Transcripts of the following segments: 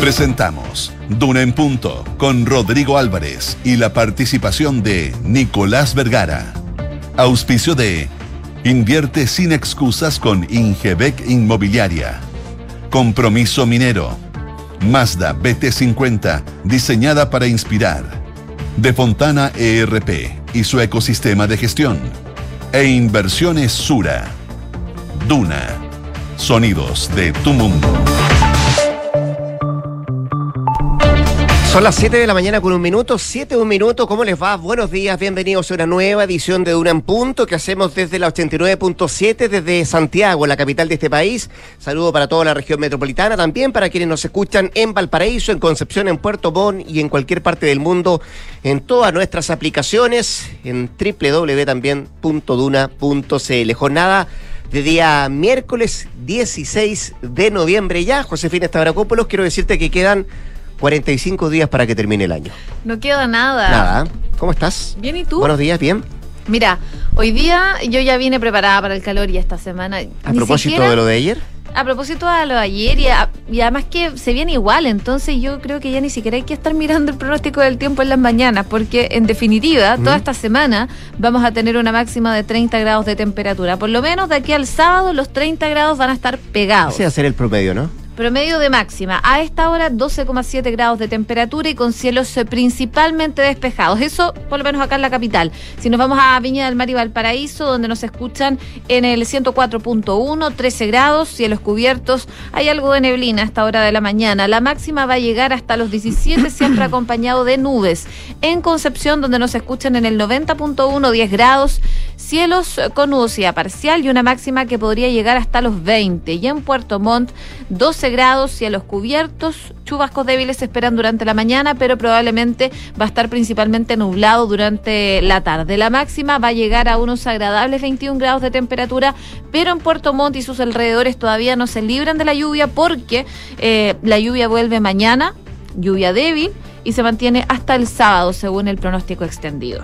Presentamos Duna en Punto con Rodrigo Álvarez y la participación de Nicolás Vergara. Auspicio de Invierte sin excusas con Ingebec Inmobiliaria. Compromiso Minero. Mazda BT50, diseñada para inspirar. De Fontana ERP y su ecosistema de gestión. E Inversiones Sura. Duna. Sonidos de tu mundo. Son las 7 de la mañana con un minuto, 7 un minuto, ¿cómo les va? Buenos días, bienvenidos a una nueva edición de Duna en Punto que hacemos desde la 89.7 desde Santiago, la capital de este país. Saludo para toda la región metropolitana, también para quienes nos escuchan en Valparaíso, en Concepción, en Puerto Montt y en cualquier parte del mundo, en todas nuestras aplicaciones, en www.duna.cl. Jornada de día miércoles 16 de noviembre ya. Josefina Stavrakopoulos, quiero decirte que quedan 45 días para que termine el año. No queda nada. Nada. ¿Cómo estás? Bien, ¿y tú? Buenos días, bien. Mira, hoy día yo ya vine preparada para el calor y esta semana. A propósito de lo de ayer. A propósito de lo de ayer y, y, además que se viene igual, entonces yo creo que ya ni siquiera hay que estar mirando el pronóstico del tiempo en las mañanas, porque en definitiva, toda esta semana vamos a tener una máxima de 30 grados de temperatura. Por lo menos de aquí al sábado los 30 grados van a estar pegados. Ese va a ser el promedio, ¿no? Promedio de máxima. A esta hora 12,7 grados de temperatura y con cielos eh, principalmente despejados. Eso por lo menos acá en la capital. Si nos vamos a Viña del Mar y Valparaíso, donde nos escuchan en el 104.1, 13 grados, cielos cubiertos. Hay algo de neblina a esta hora de la mañana. La máxima va a llegar hasta los 17, siempre acompañado de nubes. En Concepción, donde nos escuchan en el 90.1, 10 grados, cielos con nubosidad parcial y una máxima que podría llegar hasta los 20. Y en Puerto Montt, 12 grados y a los cubiertos. Chubascos débiles se esperan durante la mañana, pero probablemente va a estar principalmente nublado durante la tarde. La máxima va a llegar a unos agradables 21 grados de temperatura, pero en Puerto Montt y sus alrededores todavía no se libran de la lluvia porque eh, la lluvia vuelve mañana, lluvia débil, y se mantiene hasta el sábado, según el pronóstico extendido.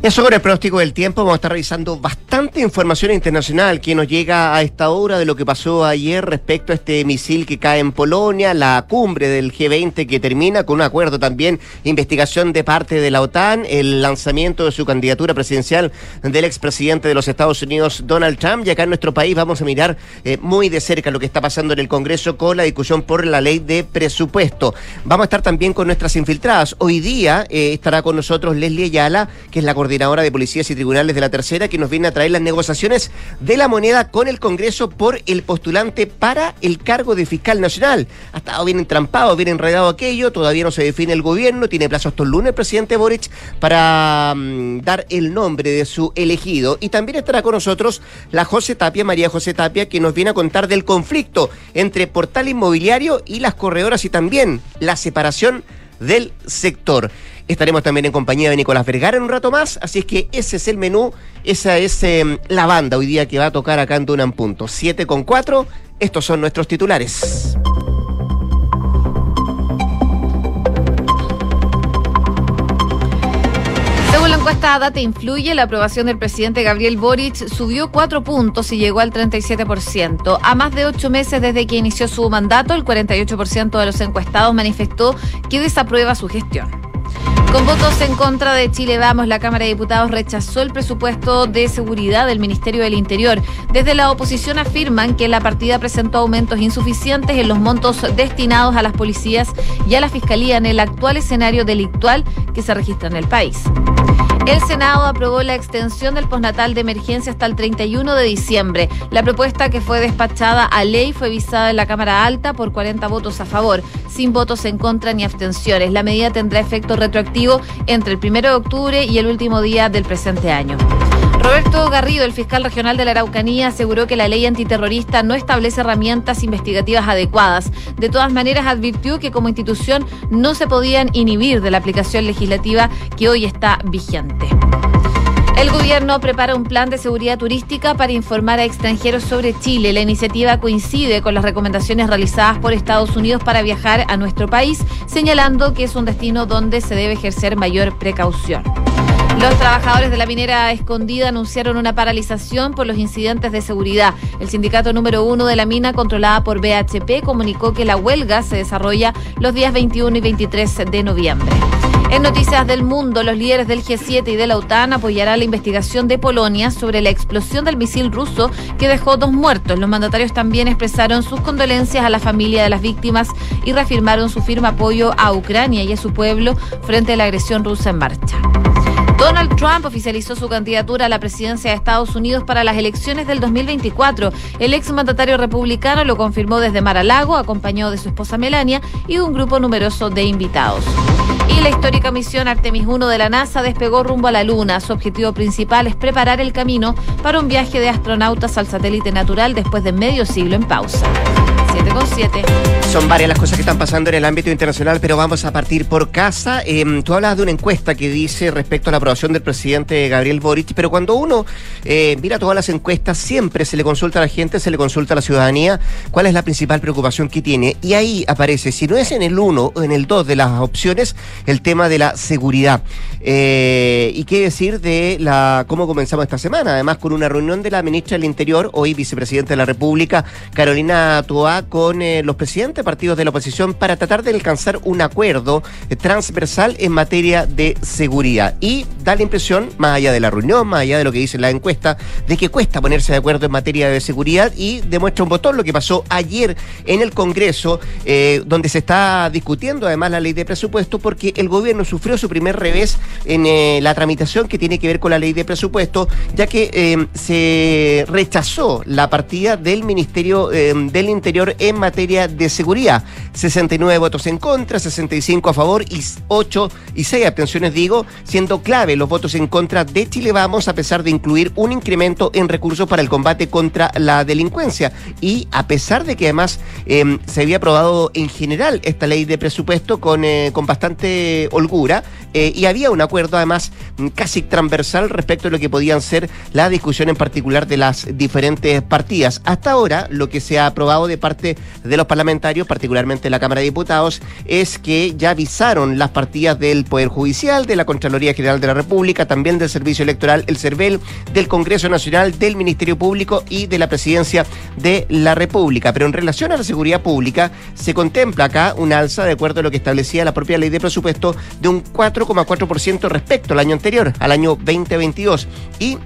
Eso con el pronóstico del tiempo, vamos a estar revisando bastante información internacional que nos llega a esta hora de lo que pasó ayer respecto a este misil que cae en Polonia, la cumbre del G20 que termina con un acuerdo también, investigación de parte de la OTAN, el lanzamiento de su candidatura presidencial del expresidente de los Estados Unidos, Donald Trump, y acá en nuestro país vamos a mirar eh, muy de cerca lo que está pasando en el Congreso con la discusión por la ley de presupuesto. Vamos a estar también con nuestras infiltradas. Hoy día eh, estará con nosotros Leslie Ayala, que es la coordinadora de policías y tribunales de la tercera, que nos viene a traer las negociaciones de la moneda con el Congreso por el postulante para el cargo de fiscal nacional. Ha estado bien entrampado, bien enredado aquello, todavía no se define el gobierno, tiene plazo hasta el lunes presidente Boric para mm, dar el nombre de su elegido. Y también estará con nosotros la José Tapia, María José Tapia, que nos viene a contar del conflicto entre Portal Inmobiliario y las corredoras y también la separación del sector. Estaremos también en compañía de Nicolás Vergara en un rato más, así es que ese es el menú, esa es em, la banda hoy día que va a tocar acá en Dunan Punto. 7 con 4, estos son nuestros titulares. Según la encuesta Data Influye, la aprobación del presidente Gabriel Boric subió cuatro puntos y llegó al 37%. A más de ocho meses desde que inició su mandato, el 48% de los encuestados manifestó que desaprueba su gestión. Con votos en contra de Chile Vamos, la Cámara de Diputados rechazó el presupuesto de seguridad del Ministerio del Interior. Desde la oposición afirman que la partida presentó aumentos insuficientes en los montos destinados a las policías y a la Fiscalía en el actual escenario delictual que se registra en el país. El Senado aprobó la extensión del postnatal de emergencia hasta el 31 de diciembre. La propuesta que fue despachada a ley fue visada en la Cámara Alta por 40 votos a favor, sin votos en contra ni abstenciones. La medida tendrá efecto retroactivo entre el 1 de octubre y el último día del presente año. Roberto Garrido, el fiscal regional de la Araucanía, aseguró que la ley antiterrorista no establece herramientas investigativas adecuadas. De todas maneras, advirtió que como institución no se podían inhibir de la aplicación legislativa que hoy está vigente. El gobierno prepara un plan de seguridad turística para informar a extranjeros sobre Chile. La iniciativa coincide con las recomendaciones realizadas por Estados Unidos para viajar a nuestro país, señalando que es un destino donde se debe ejercer mayor precaución. Los trabajadores de la minera escondida anunciaron una paralización por los incidentes de seguridad. El sindicato número uno de la mina, controlada por BHP, comunicó que la huelga se desarrolla los días 21 y 23 de noviembre. En Noticias del Mundo, los líderes del G7 y de la OTAN apoyarán la investigación de Polonia sobre la explosión del misil ruso que dejó dos muertos. Los mandatarios también expresaron sus condolencias a la familia de las víctimas y reafirmaron su firme apoyo a Ucrania y a su pueblo frente a la agresión rusa en marcha. Donald Trump oficializó su candidatura a la presidencia de Estados Unidos para las elecciones del 2024. El exmandatario republicano lo confirmó desde Mar-a-Lago, acompañado de su esposa Melania y un grupo numeroso de invitados. Y la histórica misión Artemis 1 de la NASA despegó rumbo a la Luna. Su objetivo principal es preparar el camino para un viaje de astronautas al satélite natural después de medio siglo en pausa. 7 con 7. Son varias las cosas que están pasando en el ámbito internacional, pero vamos a partir por casa. Eh, tú hablas de una encuesta que dice respecto a la aprobación del presidente Gabriel Boric, pero cuando uno eh, mira todas las encuestas, siempre se le consulta a la gente, se le consulta a la ciudadanía cuál es la principal preocupación que tiene. Y ahí aparece, si no es en el 1 o en el 2 de las opciones, el tema de la seguridad. Eh, y qué decir de la cómo comenzamos esta semana, además con una reunión de la ministra del Interior, hoy vicepresidenta de la República, Carolina Toa, con eh, los presidentes de partidos de la oposición para tratar de alcanzar un acuerdo eh, transversal en materia de seguridad. Y da la impresión, más allá de la reunión, más allá de lo que dice la encuesta, de que cuesta ponerse de acuerdo en materia de seguridad y demuestra un botón lo que pasó ayer en el Congreso, eh, donde se está discutiendo además la ley de presupuesto, porque el gobierno sufrió su primer revés en la tramitación que tiene que ver con la ley de presupuesto, ya que se rechazó la partida del Ministerio del Interior en materia de seguridad. 69 votos en contra, 65 a favor y 8 y 6 abstenciones, digo, siendo clave los votos en contra de Chile Vamos, a pesar de incluir un incremento en recursos para el combate contra la delincuencia. Y a pesar de que además se había aprobado en general esta ley de presupuesto con, con bastante holgura, y había un acuerdo además casi transversal respecto a lo que podían ser la discusión en particular de las diferentes partidas. Hasta ahora, lo que se ha aprobado de parte de los parlamentarios, particularmente la Cámara de Diputados, es que ya avisaron las partidas del Poder Judicial, de la Contraloría General de la República, también del Servicio Electoral, el CERVEL, del Congreso Nacional, del Ministerio Público y de la Presidencia de la República. Pero en relación a la seguridad pública, se contempla acá una alza, de acuerdo a lo que establecía la propia ley de presupuesto, de un 4,4% respecto al año anterior, al año 2022. Y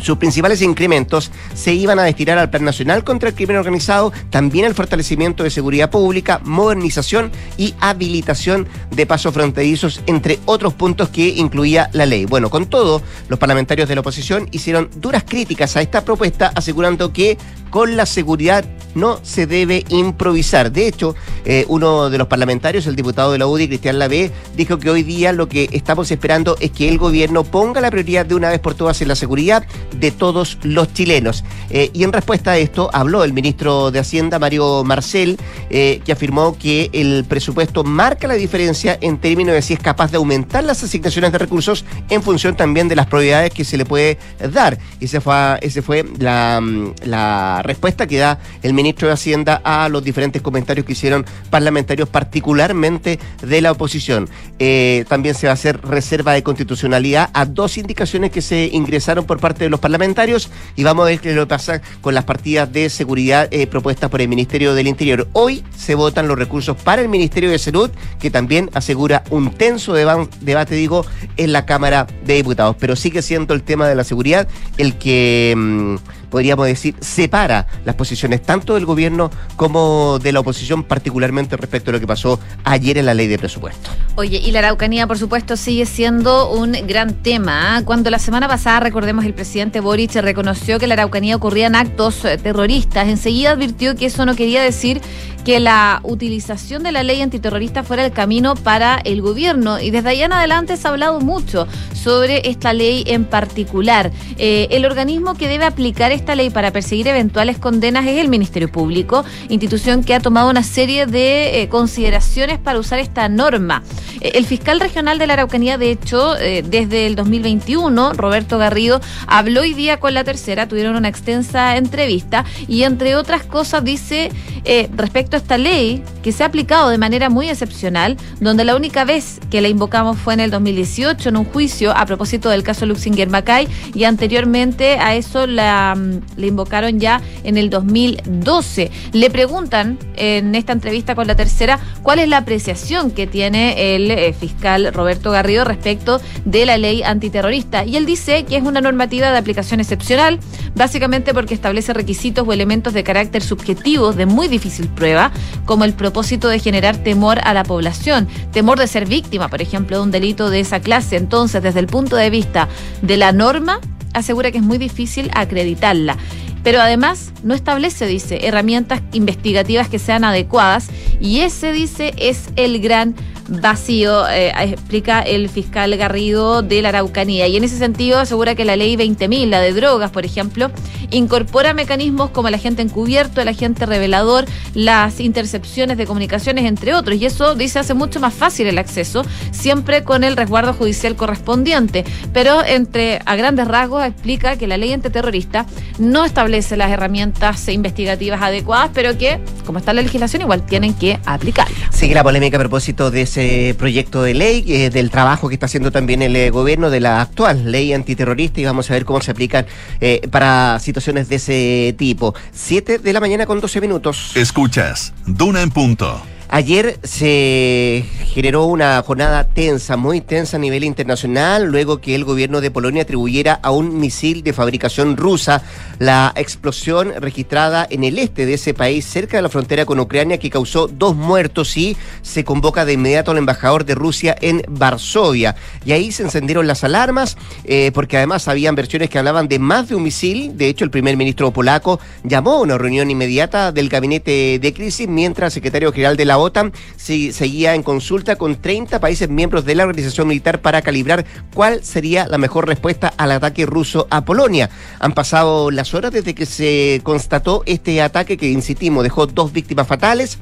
sus principales incrementos se iban a destinar al Plan Nacional contra el Crimen Organizado, también al fortalecimiento de seguridad pública, modernización y habilitación de pasos fronterizos, entre otros puntos que incluía la ley. Bueno, con todo, los parlamentarios de la oposición hicieron duras críticas a esta propuesta, asegurando que con la seguridad no se debe improvisar. De hecho, eh, uno de los parlamentarios, el diputado de la UDI, Cristian Lavé, dijo que hoy día lo que estamos esperando es que el gobierno ponga la prioridad de una vez por todas en la seguridad de todos los chilenos. Eh, y en respuesta a esto habló el ministro de Hacienda, Mario Marcel, eh, que afirmó que el presupuesto marca la diferencia en términos de si es capaz de aumentar las asignaciones de recursos en función también de las prioridades que se le puede dar. Y ese fue, ese fue la, la respuesta que da el ministro de Hacienda a los diferentes comentarios que hicieron parlamentarios, particularmente de la oposición. Eh, también se va a hacer reserva de constitucionalidad a dos indicaciones que se ingresaron por parte de los parlamentarios y vamos a ver qué lo pasa con las partidas de seguridad eh, propuestas por el Ministerio del Interior. Hoy se votan los recursos para el Ministerio de Salud, que también asegura un tenso debate, digo, en la Cámara de Diputados. Pero sigue siendo el tema de la seguridad el que... Mm, podríamos decir, separa las posiciones tanto del gobierno como de la oposición, particularmente respecto a lo que pasó ayer en la ley de presupuesto. Oye, y la Araucanía, por supuesto, sigue siendo un gran tema. ¿ah? Cuando la semana pasada, recordemos, el presidente Boric reconoció que en la Araucanía ocurrían actos eh, terroristas, enseguida advirtió que eso no quería decir que la utilización de la ley antiterrorista fuera el camino para el gobierno. Y desde allá en adelante se ha hablado mucho sobre esta ley en particular. Eh, el organismo que debe aplicar esta ley para perseguir eventuales condenas es el Ministerio Público, institución que ha tomado una serie de eh, consideraciones para usar esta norma. Eh, el fiscal regional de la Araucanía, de hecho, desde el 2021, Roberto Garrido, habló hoy día con la tercera, tuvieron una extensa entrevista y entre otras cosas dice eh, respecto a esta ley que se ha aplicado de manera muy excepcional, donde la única vez que la invocamos fue en el 2018 en un juicio a propósito del caso Luxinger Macay y anteriormente a eso la, mm, invocaron ya en el 2012. Le preguntan en esta entrevista con la tercera cuál es la apreciación que tiene el eh, fiscal Roberto Garrido respecto de la ley antiterrorista y él dice que es una normativa de aplicación excepcional, básicamente porque establece requisitos o elementos de carácter subjetivo de muy difícil prueba, como el propósito de generar temor a la población, temor de ser víctima, por ejemplo, de un delito de esa clase. Entonces, desde el punto de vista de la norma, asegura que es muy difícil acreditarla. Pero además no establece, dice, herramientas investigativas que sean adecuadas y ese, dice, es el gran vacío, eh, explica el fiscal Garrido de la Araucanía. Y en ese sentido asegura que la ley 20.000, la de drogas, por ejemplo, incorpora mecanismos como el agente encubierto, el agente revelador, las intercepciones de comunicaciones, entre otros. Y eso, dice, hace mucho más fácil el acceso, siempre con el resguardo judicial correspondiente. Pero entre a grandes rasgos explica que la ley antiterrorista no establece las herramientas investigativas adecuadas, pero que, como está la legislación, igual tienen que aplicarla. Sigue la polémica a propósito de ese proyecto de ley, eh, del trabajo que está haciendo también el eh, gobierno de la actual ley antiterrorista y vamos a ver cómo se aplican eh, para situaciones de ese tipo. Siete de la mañana con 12 minutos. Escuchas, Duna en punto. Ayer se generó una jornada tensa, muy tensa a nivel internacional, luego que el gobierno de Polonia atribuyera a un misil de fabricación rusa la explosión registrada en el este de ese país, cerca de la frontera con Ucrania, que causó dos muertos y se convoca de inmediato al embajador de Rusia en Varsovia. Y ahí se encendieron las alarmas, eh, porque además habían versiones que hablaban de más de un misil. De hecho, el primer ministro polaco llamó a una reunión inmediata del gabinete de crisis, mientras el secretario general de la OTAN seguía en consulta con 30 países miembros de la organización militar para calibrar cuál sería la mejor respuesta al ataque ruso a Polonia. Han pasado las horas desde que se constató este ataque que, insistimos, dejó dos víctimas fatales.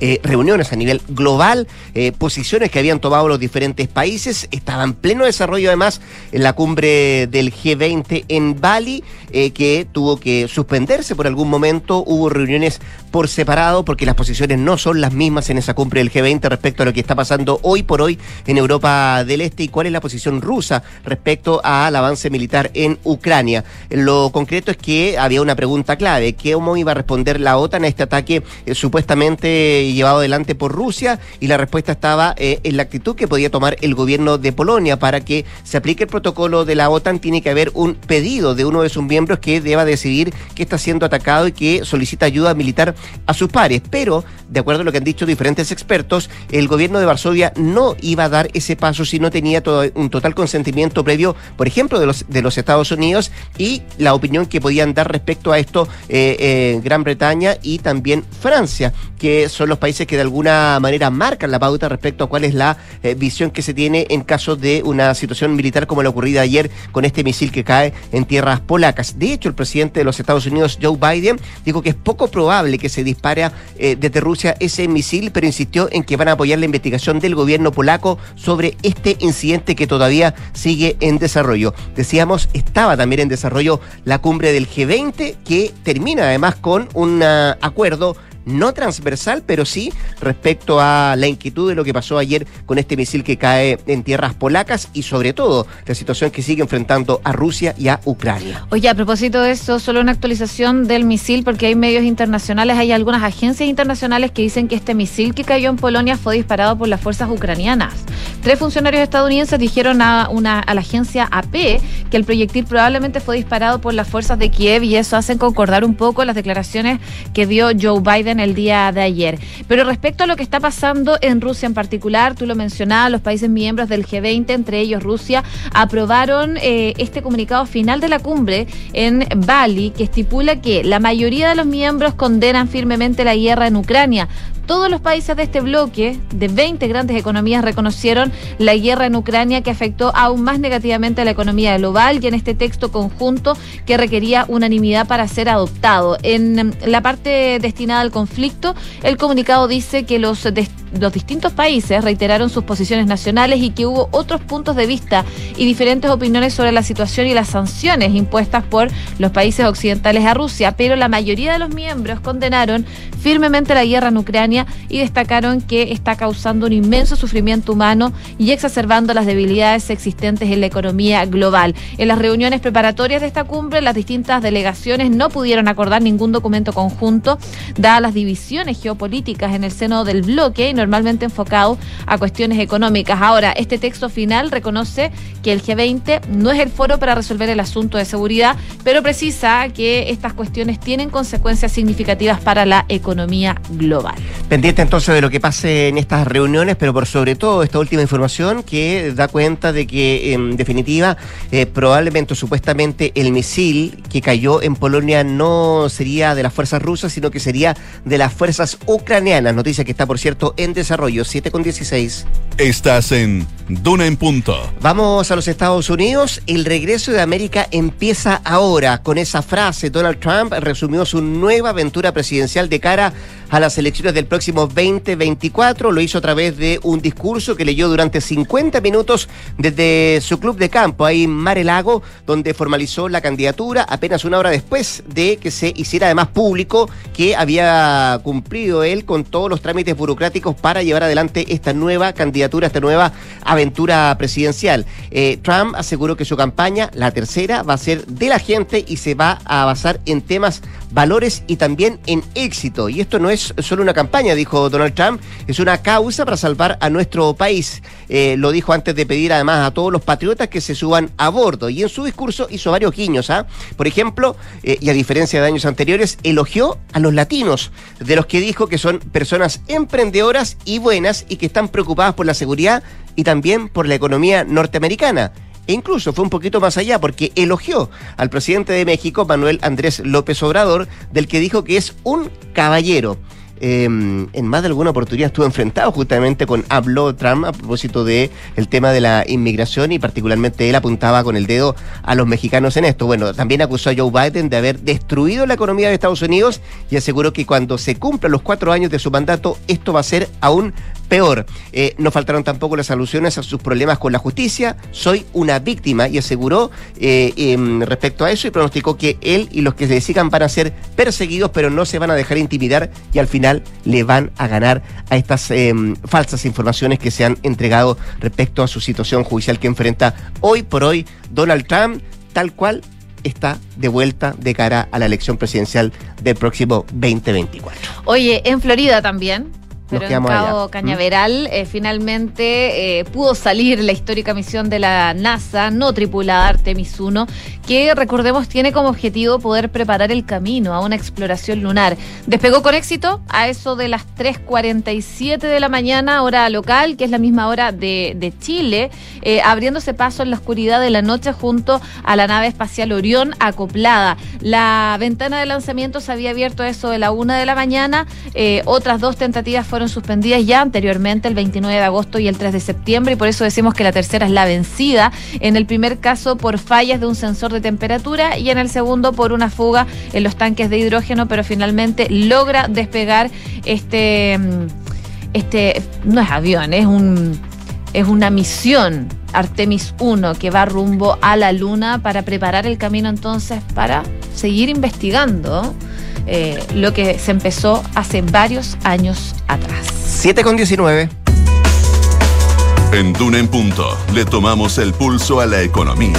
Eh, reuniones a nivel global, eh, posiciones que habían tomado los diferentes países, estaba en pleno desarrollo además en la cumbre del G20 en Bali, eh, que tuvo que suspenderse por algún momento, hubo reuniones por separado porque las posiciones no son las mismas en esa cumbre del G20 respecto a lo que está pasando hoy por hoy en Europa del Este. Y cuál es la posición rusa respecto al avance militar en Ucrania. Lo concreto es que había una pregunta clave, ¿cómo iba a responder la OTAN a este ataque supuestamente llevado adelante por Rusia y la respuesta estaba eh, en la actitud que podía tomar el gobierno de Polonia para que se aplique el protocolo de la OTAN. Tiene que haber un pedido de uno de sus miembros que deba decidir que está siendo atacado y que solicita ayuda militar a sus pares, pero de acuerdo a lo que han dicho diferentes expertos, el gobierno de Varsovia no iba a dar ese paso si no tenía todo, un total consentimiento previo, por ejemplo, de los, de los Estados Unidos y la opinión que podían dar respecto a esto eh, eh, Gran Bretaña y también Francia, que son los países que de alguna manera marcan la pauta respecto a cuál es la eh, visión que se tiene en caso de una situación militar como la ocurrida ayer con este misil que cae en tierras polacas. De hecho, el presidente de los Estados Unidos, Joe Biden, dijo que es poco probable que se dispare eh, desde Rusia ese misil, pero insistió en que van a apoyar la investigación del gobierno polaco sobre este incidente que todavía sigue en desarrollo. Decíamos, estaba también en desarrollo la cumbre del G20, que termina además con un ah, acuerdo no transversal, pero sí respecto a la inquietud de lo que pasó ayer con este misil que cae en tierras polacas y sobre todo la situación que sigue enfrentando a Rusia y a Ucrania. Oye, a propósito de eso, solo una actualización del misil, porque hay medios internacionales, hay algunas agencias internacionales que dicen que este misil que cayó en Polonia fue disparado por las fuerzas ucranianas. Tres funcionarios estadounidenses dijeron a, una, a la agencia AP que el proyectil probablemente fue disparado por las fuerzas de Kiev y eso hace concordar un poco las declaraciones que dio Joe Biden el día de ayer. Pero respecto a lo que está pasando en Rusia en particular, tú lo mencionabas, los países miembros del G20, entre ellos Rusia, aprobaron eh, este comunicado final de la cumbre en Bali que estipula que la mayoría de los miembros condenan firmemente la guerra en Ucrania. Todos los países de este bloque, de 20 grandes economías, reconocieron la guerra en Ucrania que afectó aún más negativamente a la economía global y en este texto conjunto que requería unanimidad para ser adoptado. En la parte destinada al conflicto, el comunicado dice que los los distintos países reiteraron sus posiciones nacionales y que hubo otros puntos de vista y diferentes opiniones sobre la situación y las sanciones impuestas por los países occidentales a Rusia, pero la mayoría de los miembros condenaron firmemente la guerra en Ucrania y destacaron que está causando un inmenso sufrimiento humano y exacerbando las debilidades existentes en la economía global. En las reuniones preparatorias de esta cumbre, las distintas delegaciones no pudieron acordar ningún documento conjunto, dadas las divisiones geopolíticas en el seno del bloque normalmente enfocado a cuestiones económicas. Ahora, este texto final reconoce que el G20 no es el foro para resolver el asunto de seguridad, pero precisa que estas cuestiones tienen consecuencias significativas para la economía global. Pendiente entonces de lo que pase en estas reuniones, pero por sobre todo esta última información que da cuenta de que en definitiva eh, probablemente o supuestamente el misil que cayó en Polonia no sería de las fuerzas rusas, sino que sería de las fuerzas ucranianas. Noticia que está, por cierto, en desarrollo, 7 con 16. Estás en Duna en Punto. Vamos a los Estados Unidos. El regreso de América empieza ahora. Con esa frase, Donald Trump resumió su nueva aventura presidencial de cara a las elecciones del próximo 2024. Lo hizo a través de un discurso que leyó durante 50 minutos desde su club de campo, ahí en Marelago, donde formalizó la candidatura apenas una hora después de que se hiciera además público que había cumplido él con todos los trámites burocráticos para llevar adelante esta nueva candidatura, esta nueva aventura presidencial. Eh, Trump aseguró que su campaña, la tercera, va a ser de la gente y se va a basar en temas, valores y también en éxito. Y esto no es solo una campaña, dijo Donald Trump, es una causa para salvar a nuestro país. Eh, lo dijo antes de pedir además a todos los patriotas que se suban a bordo. Y en su discurso hizo varios guiños. ¿ah? Por ejemplo, eh, y a diferencia de años anteriores, elogió a los latinos, de los que dijo que son personas emprendedoras y buenas y que están preocupadas por la seguridad y también por la economía norteamericana. E incluso fue un poquito más allá porque elogió al presidente de México, Manuel Andrés López Obrador, del que dijo que es un caballero. Em, en más de alguna oportunidad estuvo enfrentado justamente con habló Trump a propósito de el tema de la inmigración y particularmente él apuntaba con el dedo a los mexicanos en esto. Bueno, también acusó a Joe Biden de haber destruido la economía de Estados Unidos y aseguró que cuando se cumplan los cuatro años de su mandato esto va a ser aún peor. Eh, no faltaron tampoco las alusiones a sus problemas con la justicia. Soy una víctima y aseguró eh, em, respecto a eso y pronosticó que él y los que se sigan van a ser perseguidos, pero no se van a dejar intimidar y al final le van a ganar a estas em, falsas informaciones que se han entregado respecto a su situación judicial que enfrenta hoy por hoy Donald Trump, tal cual está de vuelta de cara a la elección presidencial del próximo 2024. Oye, en Florida también pero en Cabo Cañaveral ¿Mm? eh, finalmente eh, pudo salir la histórica misión de la NASA no tripulada Artemis 1, que recordemos tiene como objetivo poder preparar el camino a una exploración lunar. Despegó con éxito a eso de las 3.47 de la mañana, hora local, que es la misma hora de, Chile, eh, abriéndose paso en la oscuridad de la noche junto a la nave espacial Orión acoplada. La ventana de lanzamiento se había abierto a eso de la 1 de la mañana, otras dos tentativas fueron fueron suspendidas ya anteriormente el 29 de agosto y el 3 de septiembre y por eso decimos que la tercera es la vencida. En el primer caso por fallas de un sensor de temperatura y en el segundo por una fuga en los tanques de hidrógeno, pero finalmente logra despegar este, mm, este no es avión, es un es una misión Artemis 1 que va rumbo a la Luna para preparar el camino entonces para seguir investigando eh, lo que se empezó hace varios años atrás. 7 con 19. En Duna en Punto le tomamos el pulso a la economía.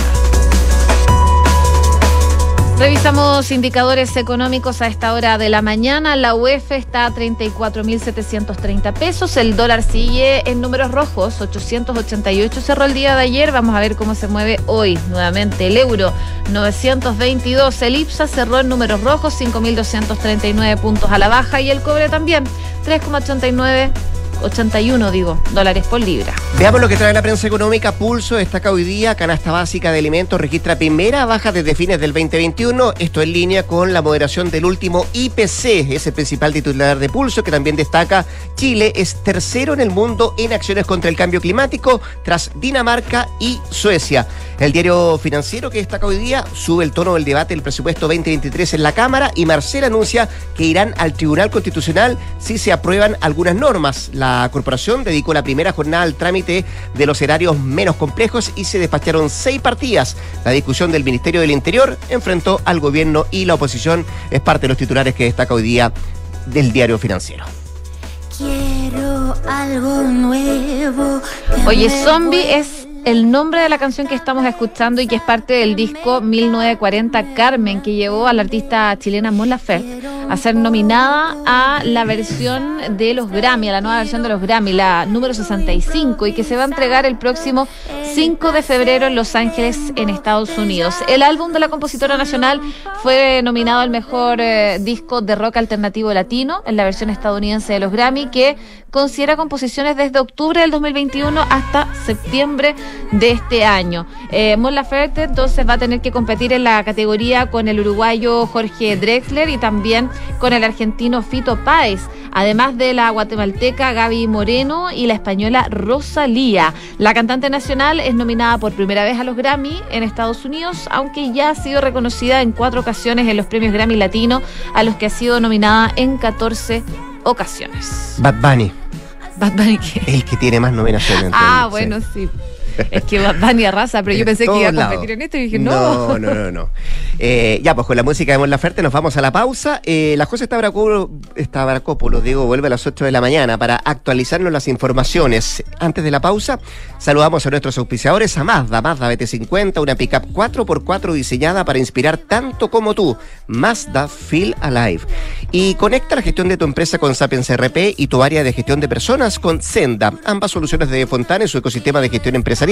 Revisamos indicadores económicos a esta hora de la mañana. La UEF está a 34.730 pesos. El dólar sigue en números rojos, 888 cerró el día de ayer. Vamos a ver cómo se mueve hoy nuevamente. El euro, 922. El IPSA cerró en números rojos, 5.239 puntos a la baja. Y el cobre también, 3,89 81, digo, dólares por libra. Veamos lo que trae la prensa económica. Pulso destaca hoy día, canasta básica de alimentos registra primera baja desde fines del 2021. Esto en línea con la moderación del último IPC. Es el principal titular de Pulso que también destaca Chile es tercero en el mundo en acciones contra el cambio climático tras Dinamarca y Suecia. El diario financiero que destaca hoy día sube el tono del debate del presupuesto 2023 en la Cámara y Marcel anuncia que irán al Tribunal Constitucional si se aprueban algunas normas. La corporación dedicó la primera jornada al trámite de los erarios menos complejos y se despacharon seis partidas. La discusión del Ministerio del Interior enfrentó al gobierno y la oposición. Es parte de los titulares que destaca hoy día del diario financiero. Quiero algo nuevo. Oye, Zombie es el nombre de la canción que estamos escuchando y que es parte del disco 1940 Carmen, que llevó a la artista chilena Mon Laferte a ser nominada a la versión de los Grammy, a la nueva versión de los Grammy, la número 65, y que se va a entregar el próximo 5 de febrero en Los Ángeles, en Estados Unidos. El álbum de la compositora nacional fue nominado al mejor eh, disco de rock alternativo latino en la versión estadounidense de los Grammy, que considera composiciones desde octubre del 2021 hasta septiembre de este año. Eh, Mon entonces va a tener que competir en la categoría con el uruguayo Jorge Drexler y también con el argentino Fito Páez, además de la guatemalteca Gaby Moreno y la española Rosalía. La cantante nacional es nominada por primera vez a los Grammy en Estados Unidos, aunque ya ha sido reconocida en cuatro ocasiones en los premios Grammy Latino, a los que ha sido nominada en 14 ocasiones. Bad Bunny. Bad Bunny, ¿qué? El que tiene más nominaciones. Ah, bueno, sí. Es que Dani arrasa, pero yo pensé que iba a competir en esto y dije, no. No, no, no, no. Eh, ya, pues con la música de Mon Laferte nos vamos a la pausa. Eh, la José Estabracópolos, digo, vuelve a las 8 de la mañana para actualizarnos las informaciones. Antes de la pausa, saludamos a nuestros auspiciadores, a Mazda, Mazda BT50, una pickup 4x4 diseñada para inspirar tanto como tú. Mazda Feel Alive. Y conecta la gestión de tu empresa con Sapiens RP y tu área de gestión de personas con Senda. Ambas soluciones de Fontana en su ecosistema de gestión empresarial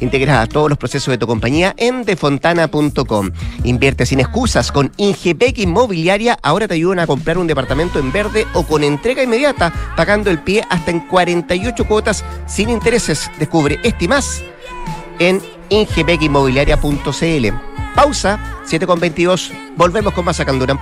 Integra todos los procesos de tu compañía en defontana.com. Invierte sin excusas con Ingepec Inmobiliaria. Ahora te ayudan a comprar un departamento en verde o con entrega inmediata, pagando el pie hasta en 48 cuotas sin intereses. Descubre este y más en ingepecinmobiliaria.cl. Pausa, 7.22. Volvemos con más a Canduran.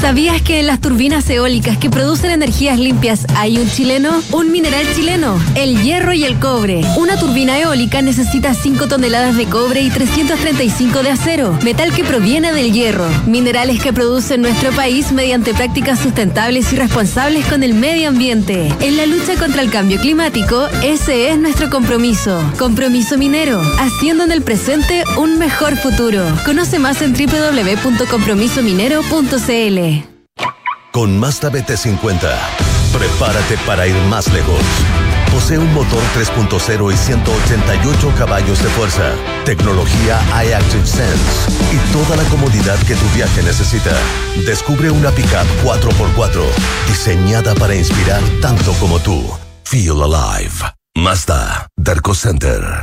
¿Sabías que en las turbinas eólicas que producen energías limpias hay un chileno? Un mineral chileno, el hierro y el cobre. Una turbina eólica necesita 5 toneladas de cobre y 335 de acero, metal que proviene del hierro. Minerales que produce nuestro país mediante prácticas sustentables y responsables con el medio ambiente. En la lucha contra el cambio climático, ese es nuestro compromiso. Compromiso minero, haciendo en el presente un mejor futuro. Conoce más en www.compromisominero.cl. Con Mazda BT50, prepárate para ir más lejos. Posee un motor 3.0 y 188 caballos de fuerza, tecnología iActive Sense y toda la comodidad que tu viaje necesita. Descubre una pickup 4x4 diseñada para inspirar tanto como tú. Feel alive. Mazda, Darko Center.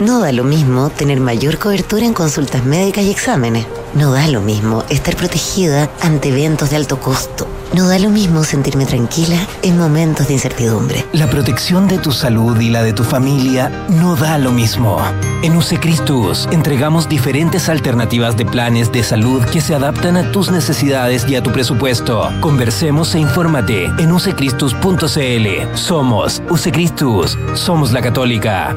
No da lo mismo tener mayor cobertura en consultas médicas y exámenes. No da lo mismo estar protegida ante eventos de alto costo. No da lo mismo sentirme tranquila en momentos de incertidumbre. La protección de tu salud y la de tu familia no da lo mismo. En Usecristus entregamos diferentes alternativas de planes de salud que se adaptan a tus necesidades y a tu presupuesto. Conversemos e infórmate en usecristus.cl. Somos Usecristus. Somos la Católica.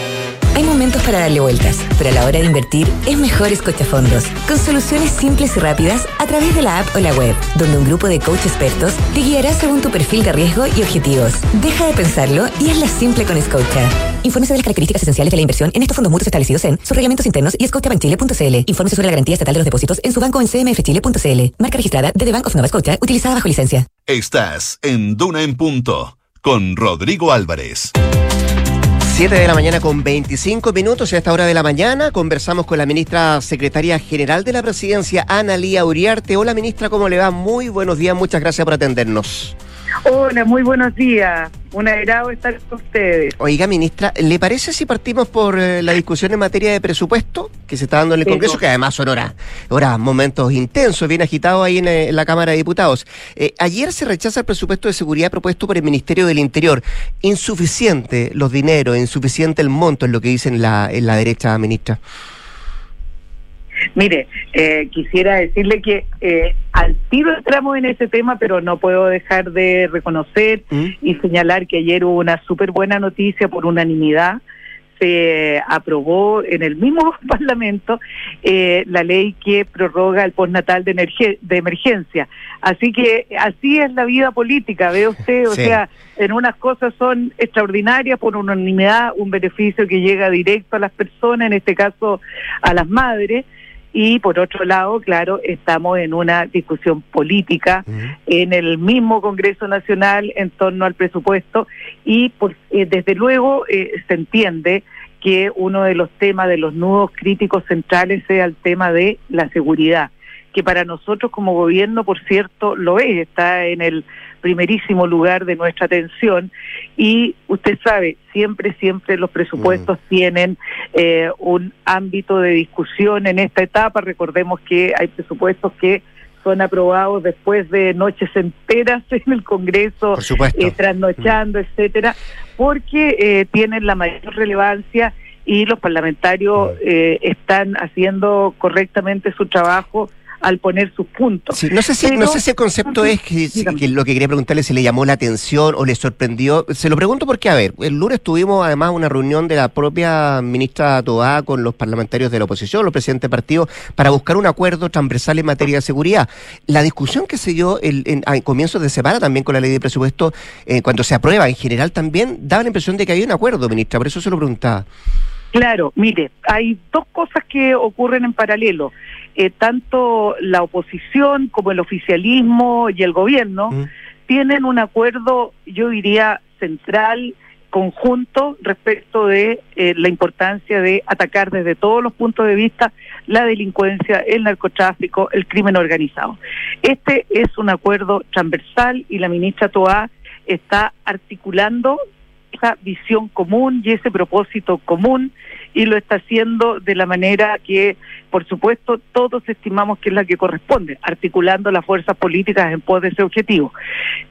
Hay momentos para darle vueltas, pero a la hora de invertir es mejor fondos, con soluciones simples y rápidas a través de la app o la web, donde un grupo de coach expertos te guiará según tu perfil de riesgo y objetivos. Deja de pensarlo y hazla simple con Scotia. Infórmese de las características esenciales de la inversión en estos fondos mutuos establecidos en sus reglamentos internos y scotiabankchile.cl. Infórmese sobre la garantía estatal de los depósitos en su banco en cmfchile.cl. Marca registrada de The Bank of Nova Scotia, utilizada bajo licencia. Estás en Duna en Punto con Rodrigo Álvarez. 7 de la mañana con 25 minutos y a esta hora de la mañana conversamos con la ministra secretaria general de la presidencia, Ana Lía Uriarte. Hola ministra, ¿cómo le va? Muy buenos días, muchas gracias por atendernos. Hola, muy buenos días. Un agrado estar con ustedes. Oiga, ministra, ¿le parece si partimos por eh, la discusión en materia de presupuesto que se está dando en el Congreso, que además son horas, momentos intensos, bien agitados ahí eh, en, la Cámara de Diputados? Eh, ayer se rechaza el presupuesto de seguridad propuesto por el Ministerio del Interior. Insuficiente los dineros, insuficiente el monto, es lo que dicen la, en la derecha, ministra. Mire, eh, quisiera decirle que eh, al tiro entramos en ese tema, pero no puedo dejar de reconocer ¿Mm? y señalar que ayer hubo una súper buena noticia por unanimidad. Se aprobó en el mismo Parlamento eh, la ley que prorroga el postnatal de, de emergencia. Así que así es la vida política, ve usted, o sea, en unas cosas son extraordinarias por unanimidad, un beneficio que llega directo a las personas, en este caso a las madres y por otro lado, claro, estamos en una discusión política en el mismo Congreso Nacional en torno al presupuesto y pues, desde luego eh, se entiende que uno de los temas de los nudos críticos centrales sea el tema de la seguridad, que para nosotros como gobierno, por cierto, lo es, está en el primerísimo lugar de nuestra atención y usted sabe, siempre, siempre los presupuestos mm. tienen eh, un ámbito de discusión en esta etapa. Recordemos que hay presupuestos que son aprobados después de noches enteras en el Congreso, eh, trasnochando, mm. etcétera, porque eh, tienen la mayor relevancia y los parlamentarios eh, están haciendo correctamente su trabajo al poner sus puntos. no sé si no sé si el concepto es que, lo que quería preguntarle si le llamó la atención o le sorprendió. Se lo pregunto porque, a ver, el lunes tuvimos además una reunión de la propia ministra Toá con los parlamentarios de la oposición, los presidentes de partido, para buscar un acuerdo transversal en materia de seguridad. La discusión que se dio el, en, a comienzos de semana también con la ley de presupuesto, eh, cuando se aprueba en general también, daba la impresión de que había un acuerdo, ministra, por eso se lo preguntaba. Claro, mire, hay dos cosas que ocurren en paralelo. Eh, tanto la oposición como el oficialismo y el gobierno tienen un acuerdo, yo diría, central, conjunto respecto de eh, la importancia de atacar desde todos los puntos de vista la delincuencia, el narcotráfico, el crimen organizado. Este es un acuerdo transversal y la ministra Toá está articulando esa visión común y ese propósito común y lo está haciendo de la manera que, por supuesto, todos estimamos que es la que corresponde, articulando las fuerzas políticas en pos de ese objetivo.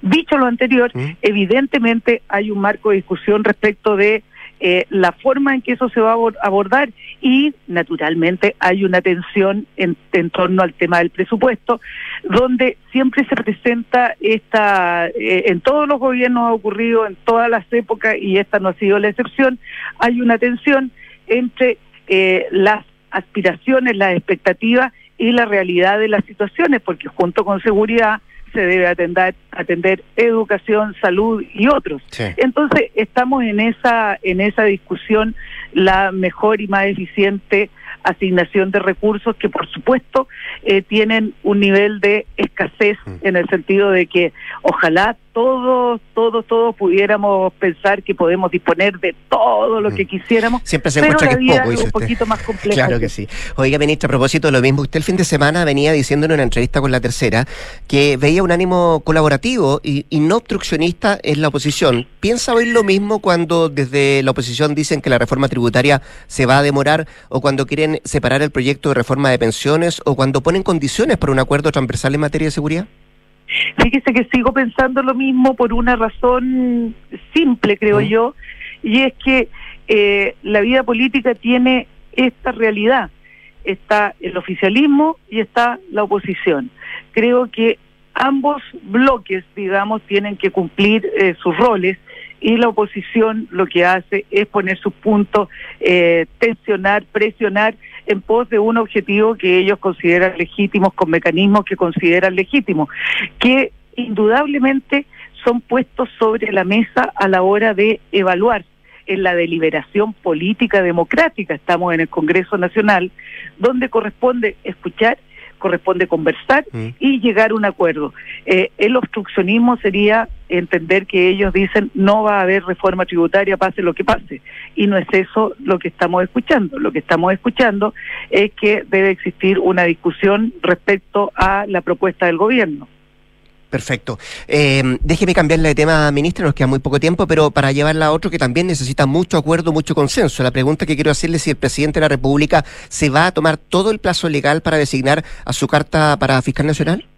Dicho lo anterior, evidentemente hay un marco de discusión respecto de eh, la forma en que eso se va a abordar y naturalmente hay una tensión en, torno al tema del presupuesto, donde siempre se presenta esta, eh, en todos los gobiernos ha ocurrido, en todas las épocas y esta no ha sido la excepción, hay una tensión entre eh, las aspiraciones, las expectativas y la realidad de las situaciones, porque junto con seguridad se debe atender, atender educación, salud y otros. Entonces, estamos en esa, en esa discusión, la mejor y más eficiente asignación de recursos que por supuesto eh, tienen un nivel de escasez mm. en el sentido de que ojalá todos, todos, todos pudiéramos pensar que podemos disponer de todo lo que mm. quisiéramos. Siempre se encuentra que es poco, un poquito más complejo. Claro que sí. Oiga, ministra, a propósito de lo mismo, usted el fin de semana venía diciendo en una entrevista con la tercera que veía un ánimo colaborativo y, y no obstruccionista en la oposición. ¿Piensa hoy lo mismo cuando desde la oposición dicen que la reforma tributaria se va a demorar o cuando quieren separar el proyecto de reforma de pensiones o cuando ponen condiciones para un acuerdo transversal en materia de seguridad? Fíjese que sigo pensando lo mismo por una razón simple, creo yo, y es que eh, la vida política tiene esta realidad. Está el oficialismo y está la oposición. Creo que ambos bloques, digamos, tienen que cumplir eh, sus roles y la oposición lo que hace es poner sus puntos, eh, tensionar, presionar en pos de un objetivo que ellos consideran legítimos, con mecanismos que consideran legítimos, que indudablemente son puestos sobre la mesa a la hora de evaluar en la deliberación política democrática, estamos en el Congreso Nacional, donde corresponde escuchar corresponde conversar mm. y llegar a un acuerdo. Eh, el obstruccionismo sería entender que ellos dicen no va a haber reforma tributaria, pase lo que pase. Y no es eso lo que estamos escuchando. Lo que estamos escuchando es que debe existir una discusión respecto a la propuesta del gobierno. Perfecto. Eh, déjeme cambiarle de tema, ministra, nos queda muy poco tiempo, pero para llevarla a otro que también necesita mucho acuerdo, mucho consenso. La pregunta que quiero hacerle es si el presidente de la República se va a tomar todo el plazo legal para designar a su carta para fiscal nacional.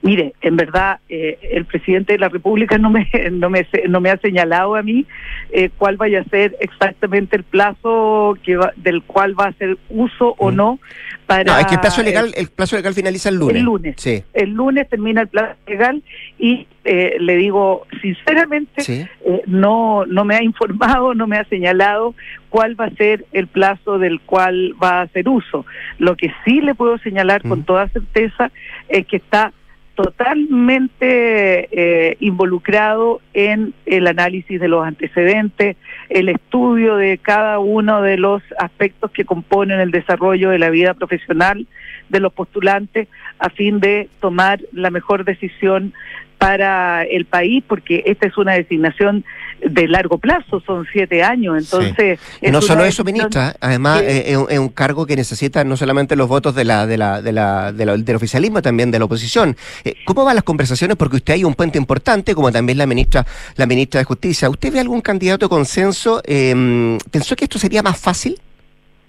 Mire, en verdad, eh, el presidente de la República no me, no me, no me ha señalado a mí eh, cuál vaya a ser exactamente el plazo que del cual va a hacer uso o mm. no para. No, es que el plazo legal, el plazo legal finaliza el lunes. El lunes. Sí. El lunes termina el plazo legal y eh, le digo sinceramente, no, no me ha informado, no me ha señalado cuál va a ser el plazo del cual va a hacer uso. Lo que sí le puedo señalar con mm. toda certeza es que está totalmente eh, involucrado en el análisis de los antecedentes, el estudio de cada uno de los aspectos que componen el desarrollo de la vida profesional de los postulantes a fin de tomar la mejor decisión para el país, porque esta es una designación de largo plazo, son siete años, entonces... No solo eso, ministra, además eh, es, un cargo que necesita no solamente los votos de la, de la, de la, del oficialismo, también de la oposición. Eh, ¿Cómo van las conversaciones? Porque usted hay un puente importante, como también la ministra, la ministra de Justicia. ¿Usted ve algún candidato de consenso? Eh, ¿Pensó que esto sería más fácil?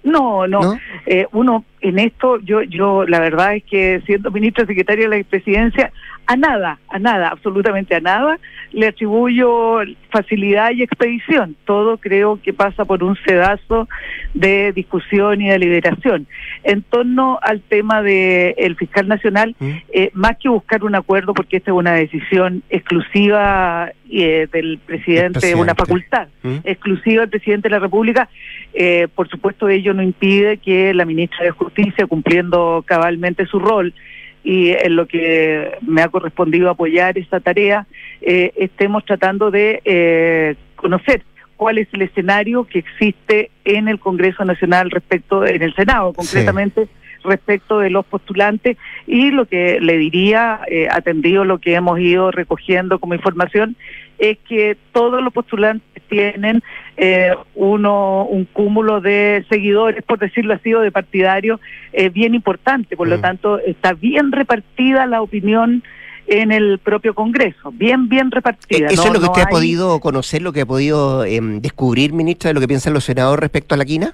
No, no. Eh, uno en esto, yo, yo, la verdad es que siendo ministra secretaria de la presidencia, a nada, a nada, absolutamente a nada, le atribuyo facilidad y expedición. Todo creo que pasa por un sedazo de discusión y de liberación. En torno al tema del el fiscal nacional, ¿Mm? eh, más que buscar un acuerdo, porque esta es una decisión exclusiva eh, del presidente, una facultad ¿Mm? exclusiva del presidente de la República, eh, por supuesto ello no impide que la ministra de Justicia, cumpliendo cabalmente su rol, y en lo que me ha correspondido apoyar esta tarea, eh, estemos tratando de eh, conocer cuál es el escenario que existe en el Congreso Nacional respecto, en el Senado concretamente, respecto de los postulantes y lo que le diría, eh, atendido lo que hemos ido recogiendo como información, es que todos los postulantes tienen eh, uno un cúmulo de seguidores, por decirlo así, o de partidarios eh, bien importante. Por lo mm. tanto, está bien repartida la opinión en el propio Congreso, bien, bien repartida. ¿Eso es lo que usted ha podido conocer, lo que ha podido em, descubrir, ministra, de lo que piensan los senadores respecto a la quina?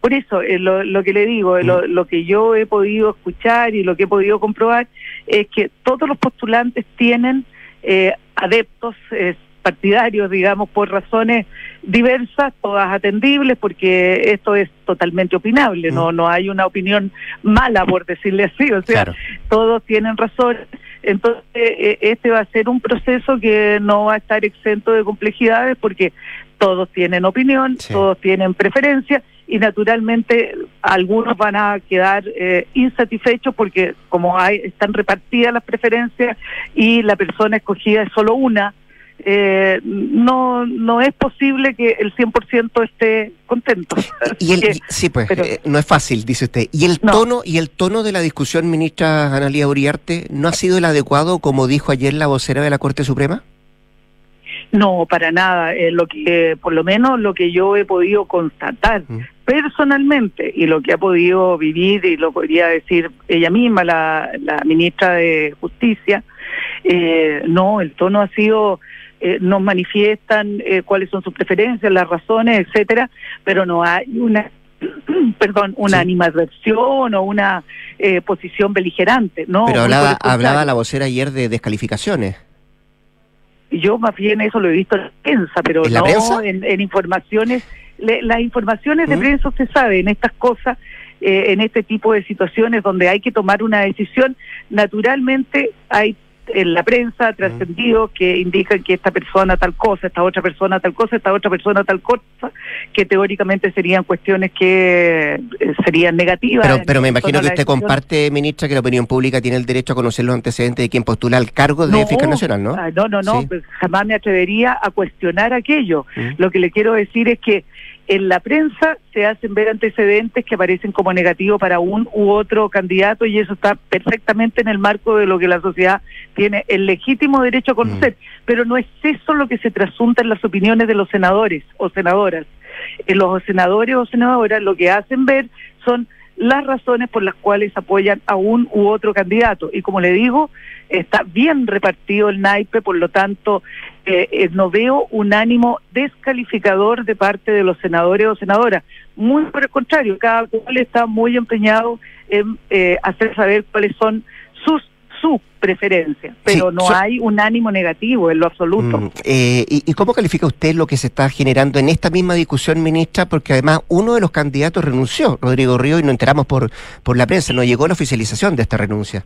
Por eso, eh, lo, que le digo, lo, mm. lo, que yo he podido escuchar y lo que he podido comprobar es que todos los postulantes tienen eh, adeptos eh, partidarios, digamos, por razones diversas, todas atendibles, porque esto es totalmente opinable, no mm. no hay una opinión mala, por decirle así, o sea, todos tienen razón. Entonces, este va a ser un proceso que no va a estar exento de complejidades porque todos tienen opinión, todos tienen preferencia y naturalmente algunos van a quedar eh, insatisfechos porque como hay están repartidas las preferencias y la persona escogida es solo una, eh, no no es posible que el 100% esté contento. Y el, sí, pues, eh, no es fácil, dice usted. ¿Y el tono y el tono de la discusión, ministra Analia Uriarte, no ha sido el adecuado, como dijo ayer la vocera de la Corte Suprema? No, para nada. Eh, lo que, por lo menos, lo que yo he podido constatar mm. personalmente y lo que ha podido vivir y lo podría decir ella misma, la, la ministra de Justicia, eh, no, el tono ha sido eh, nos manifiestan eh, cuáles son sus preferencias, las razones, etcétera, pero no hay una perdón, una animadversión o una eh, posición beligerante, ¿no? Pero hablaba, hablaba la vocera ayer de descalificaciones. Yo más bien eso lo he visto en la prensa, pero no En, informaciones. las informaciones de ¿Mm? prensa, usted sabe, en estas cosas, eh, en este tipo de situaciones donde hay que tomar una decisión, naturalmente hay en la prensa trascendido que indican que esta persona tal cosa, esta otra persona tal cosa, esta otra persona tal cosa, que teóricamente serían cuestiones que eh, serían negativas. Pero, pero me imagino que usted comparte, ministra, que la opinión pública tiene el derecho a conocer los antecedentes de quien postula al cargo de fiscal nacional, ¿no? Ah, no, no, no, pues jamás me atrevería a cuestionar aquello. Lo que le quiero decir es que en la prensa se hacen ver antecedentes que aparecen como negativos para un u otro candidato y eso está perfectamente en el marco de lo que la sociedad tiene el legítimo derecho a conocer. Mm. Pero no es eso lo que se trasunta en las opiniones de los senadores o senadoras. En eh, los senadores o senadoras lo que hacen ver son las razones por las cuales apoyan a un u otro candidato. Y como le digo, está bien repartido el naipe, por lo tanto, eh, eh, no veo un ánimo descalificador de parte de los senadores o senadoras. Muy por el contrario, cada cual está muy empeñado en eh, hacer saber cuáles son sus su preferencia, pero no hay un ánimo negativo en lo absoluto. Mm, y, cómo califica usted lo que se está generando en esta misma discusión, ministra? Porque además uno de los candidatos renunció, Rodrigo Río, y nos enteramos por, por la prensa, no llegó la oficialización de esta renuncia.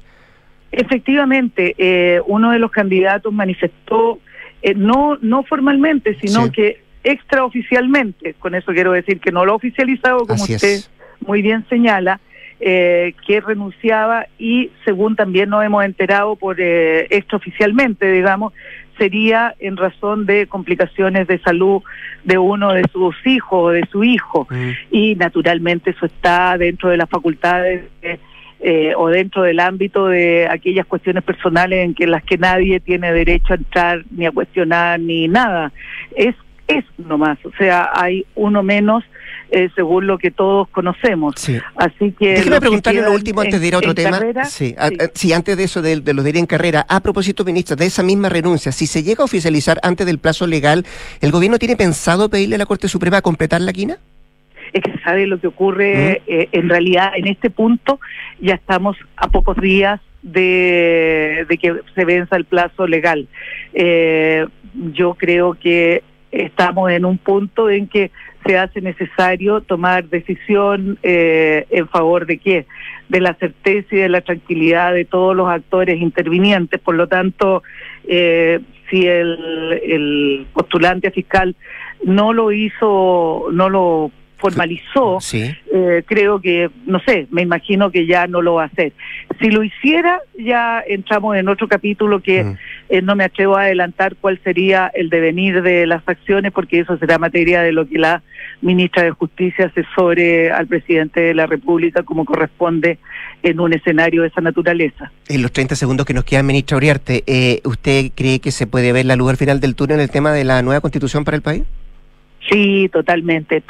Efectivamente, eh, uno de los candidatos manifestó, eh, no, no formalmente, sino que extraoficialmente, con eso quiero decir que no lo ha oficializado, como usted muy bien señala, eh, que renunciaba y según también nos hemos enterado por extraoficialmente, digamos, sería en razón de complicaciones de salud de uno de sus hijos o de su hijo. Mm. Y naturalmente eso está dentro de las facultades de eh, o dentro del ámbito de aquellas cuestiones personales en que las que nadie tiene derecho a entrar ni a cuestionar ni nada. Es es nomás, o sea, hay uno menos eh, según lo que todos conocemos. Así que déjeme preguntarle lo último antes de ir a otro tema. sí, sí. antes de eso de, los de ir en carrera. A propósito, ministra, de esa misma renuncia, si se llega a oficializar antes del plazo legal, ¿el gobierno tiene pensado pedirle a la Corte Suprema a completar la quina? Es que se sabe lo que ocurre eh, en realidad en este punto ya estamos a pocos días de, que se venza el plazo legal. Eh, yo creo que estamos en un punto en que se hace necesario tomar decisión eh, en favor de qué, de la certeza y de la tranquilidad de todos los actores intervinientes. Por lo tanto, si el, el postulante fiscal no lo hizo, no lo formalizó, eh, creo que, no sé, me imagino que ya no lo va a hacer. Si lo hiciera, ya entramos en otro capítulo que mm. eh, no me atrevo a adelantar cuál sería el devenir de las acciones, porque eso será materia de lo que la ministra de Justicia asesore al presidente de la República como corresponde en un escenario de esa naturaleza. En los 30 segundos que nos quedan, ministra Uriarte, eh, ¿usted cree que se puede ver la luz al final del túnel en el tema de la nueva constitución para el país? Sí, totalmente.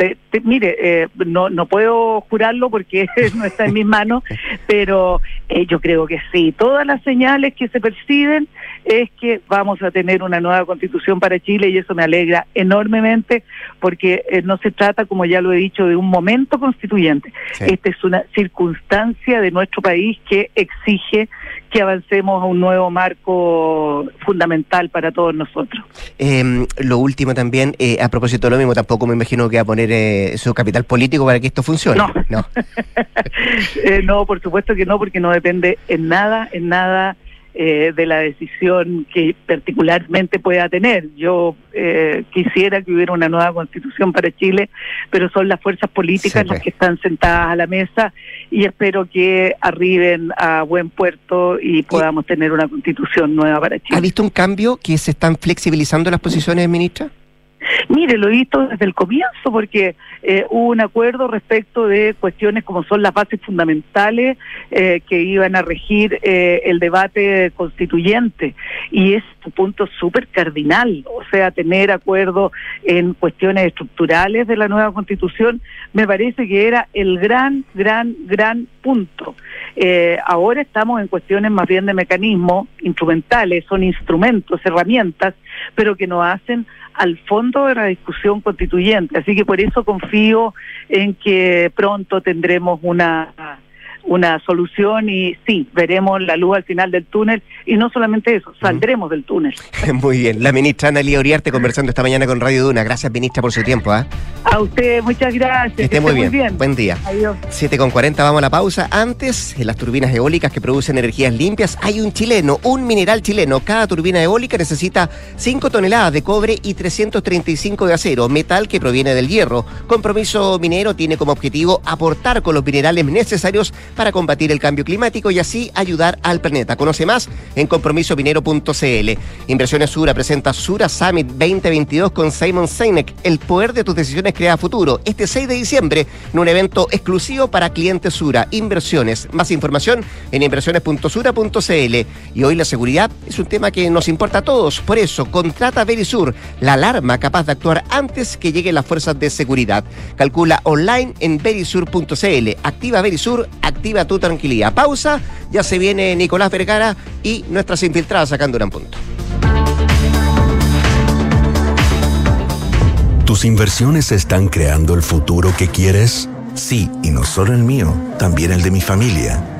mire, eh, no, no puedo jurarlo porque no está en mis manos, pero eh, yo creo que sí. Todas las señales que se perciben es que vamos a tener una nueva constitución para Chile y eso me alegra enormemente porque eh, no se trata, como ya lo he dicho, de un momento constituyente. Esta es una circunstancia de nuestro país que exige que avancemos a un nuevo marco fundamental para todos nosotros. Em, lo último también, eh, a propósito de lo mismo, tampoco me imagino que va a poner eh, su capital político para que esto funcione. No, no. no, por supuesto que no, porque no depende en nada, en nada eh, de la decisión que particularmente pueda tener. Yo eh, quisiera que hubiera una nueva constitución para Chile, pero son las fuerzas políticas las que están sentadas a la mesa y espero que arriben a buen puerto y podamos tener una constitución nueva para Chile. ¿Ha visto un cambio que se están flexibilizando las posiciones, ministra? Mire, lo he visto desde el comienzo porque eh, hubo un acuerdo respecto de cuestiones como son las bases fundamentales eh, que iban a regir eh, el debate constituyente y es un punto súper cardinal, o sea, tener acuerdo en cuestiones estructurales de la nueva constitución me parece que era el gran, gran, gran punto. ahora estamos en cuestiones más bien de mecanismos instrumentales, son instrumentos, herramientas, pero que nos hacen al fondo de la discusión constituyente. Así que por eso confío en que pronto tendremos una una solución y sí, veremos la luz al final del túnel y no solamente eso, saldremos del túnel. Muy bien. La ministra Analia Uriarte conversando esta mañana con Radio Duna. Gracias, ministra, por su tiempo. ¿ah? A usted, muchas gracias. Esté, muy, bien. Buen día. Adiós. 7 con 40, vamos a la pausa. Antes, en las turbinas eólicas que producen energías limpias, hay un chileno, un mineral chileno. Cada turbina eólica necesita 5 toneladas de cobre y 335 de acero, metal que proviene del hierro. Compromiso Minero tiene como objetivo aportar con los minerales necesarios para combatir el cambio climático y así ayudar al planeta. Conoce más en compromisominero.cl. Inversiones Sura presenta Sura Summit 2022 con Simon Sinek. El poder de tus decisiones crea futuro. Este 6 de diciembre en un evento exclusivo para clientes Sura. Inversiones. Más información en inversiones.sura.cl. Y hoy la seguridad es un tema que nos importa a todos. Por eso, contrata Verisur, la alarma capaz de actuar antes que lleguen las fuerzas de seguridad. Calcula online en verisur.cl. Activa Verisur, tu tranquilidad. Pausa, ya se viene Nicolás Vergara y nuestras infiltradas sacando un punto. ¿Tus inversiones están creando el futuro que quieres? Sí, y no solo el mío, también el de mi familia.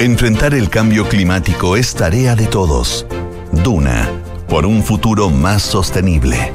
Enfrentar el cambio climático es tarea de todos. Duna, por un futuro más sostenible.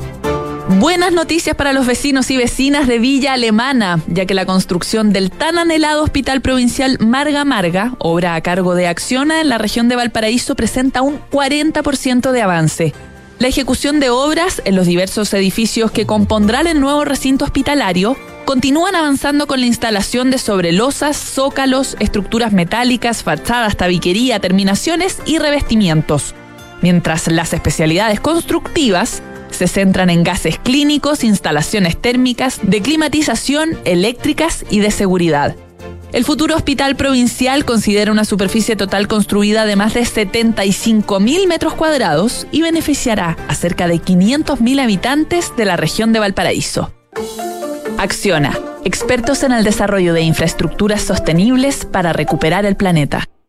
Buenas noticias para los vecinos y vecinas de Villa Alemana, ya que la construcción del tan anhelado Hospital Provincial Marga Marga, obra a cargo de Acciona en la región de Valparaíso, presenta un 40% de avance. La ejecución de obras en los diversos edificios que compondrán el nuevo recinto hospitalario continúan avanzando con la instalación de sobrelosas, zócalos, estructuras metálicas, fachadas, tabiquería, terminaciones y revestimientos. Mientras las especialidades constructivas se centran en gases clínicos, instalaciones térmicas, de climatización, eléctricas y de seguridad. El futuro hospital provincial considera una superficie total construida de más de 75 mil metros cuadrados y beneficiará a cerca de 500 mil habitantes de la región de Valparaíso. Acciona, expertos en el desarrollo de infraestructuras sostenibles para recuperar el planeta.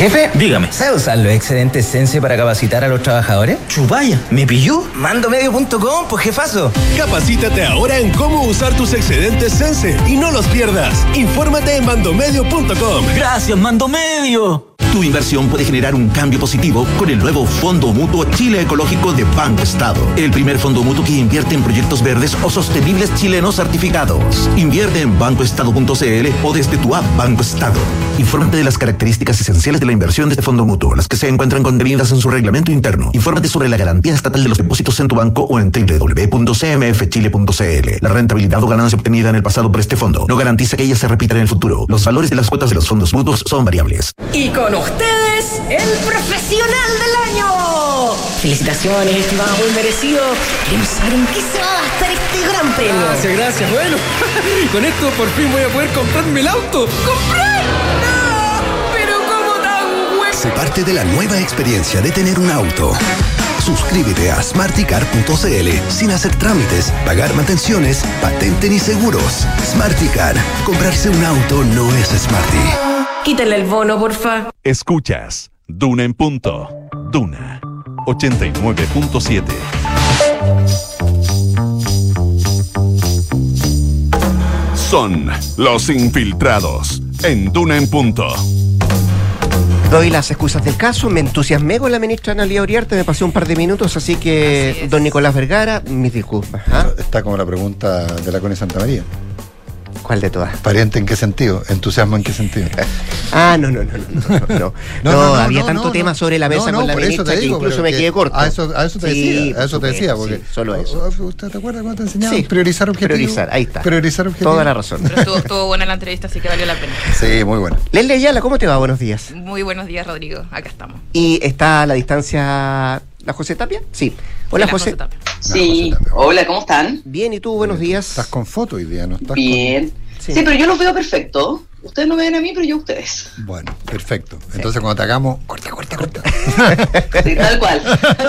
Jefe, dígame. ¿Sabe usar los excedentes Sense para capacitar a los trabajadores? Chupaya, ¿me pilló? Mandomedio.com, pues jefazo. Capacítate ahora en cómo usar tus excedentes Sense y no los pierdas. Infórmate en mandomedio.com. Gracias, Mandomedio. Tu inversión puede generar un cambio positivo con el nuevo Fondo Mutuo Chile Ecológico de Banco Estado. El primer fondo mutuo que invierte en proyectos verdes o sostenibles chilenos certificados. Invierte en bancoestado.cl o desde tu app Banco Estado. Infórmate de las características esenciales de la inversión de este fondo mutuo, las que se encuentran contenidas en su reglamento interno. Infórmate sobre la garantía estatal de los depósitos en tu banco o en www.cmfchile.cl. La rentabilidad o ganancia obtenida en el pasado por este fondo no garantiza que ella se repita en el futuro. Los valores de las cuotas de los fondos mutuos son variables. Ustedes, el profesional del año. Felicitaciones, estimado, muy merecido. Queremos saber en qué se va a gastar este gran premio. Gracias, gracias. Bueno, con esto por fin voy a poder comprarme el auto. ¡Comprar! ¡No! Pero ¿cómo tan bueno? Se parte de la nueva experiencia de tener un auto. Suscríbete a smarticar.cl sin hacer trámites, pagar mantenciones, patente ni seguros. Smarticar. Comprarse un auto no es smarty. Quítale el bono, porfa. Escuchas Duna en punto. Duna 89.7. Son los infiltrados en Duna en punto. Doy las excusas del caso, me entusiasmé con la ministra Analia Oriarte, me pasé un par de minutos, así que, don Nicolás Vergara, mis disculpas. ¿ah? Está como la pregunta de la Cone Santa María. ¿Cuál de todas? ¿Pariente en qué sentido? ¿Entusiasmo en qué sentido? Ah, no, no, no, no, no, no, no, había tanto tema sobre la mesa con la ministra que incluso me quedé corto. A eso, a eso te Sí, decía, a eso te decía, porque sí, solo eso. ¿Usted te acuerda cuando te enseñaba? Sí. Priorizar objetivos. Priorizar, ahí está. Priorizar objetivos. Toda la razón. Pero estuvo, estuvo buena la entrevista, así que valió la pena. Sí, muy buena. Leslie Ayala, ¿cómo te va? Buenos días. Muy buenos días, Rodrigo. Acá estamos. ¿Y está a la distancia la José Tapia? Sí. Hola, la José. José Tapia. Sí, hola, ¿cómo están? Bien, ¿y tú? Buenos días. Estás con foto hoy día, ¿no? Estás Bien. Sí. Sí. pero yo los veo perfecto. Ustedes no me ven a mí, pero yo a ustedes. Bueno, perfecto. Entonces cuando te hagamos, corta, corta, corta. Sí, tal cual.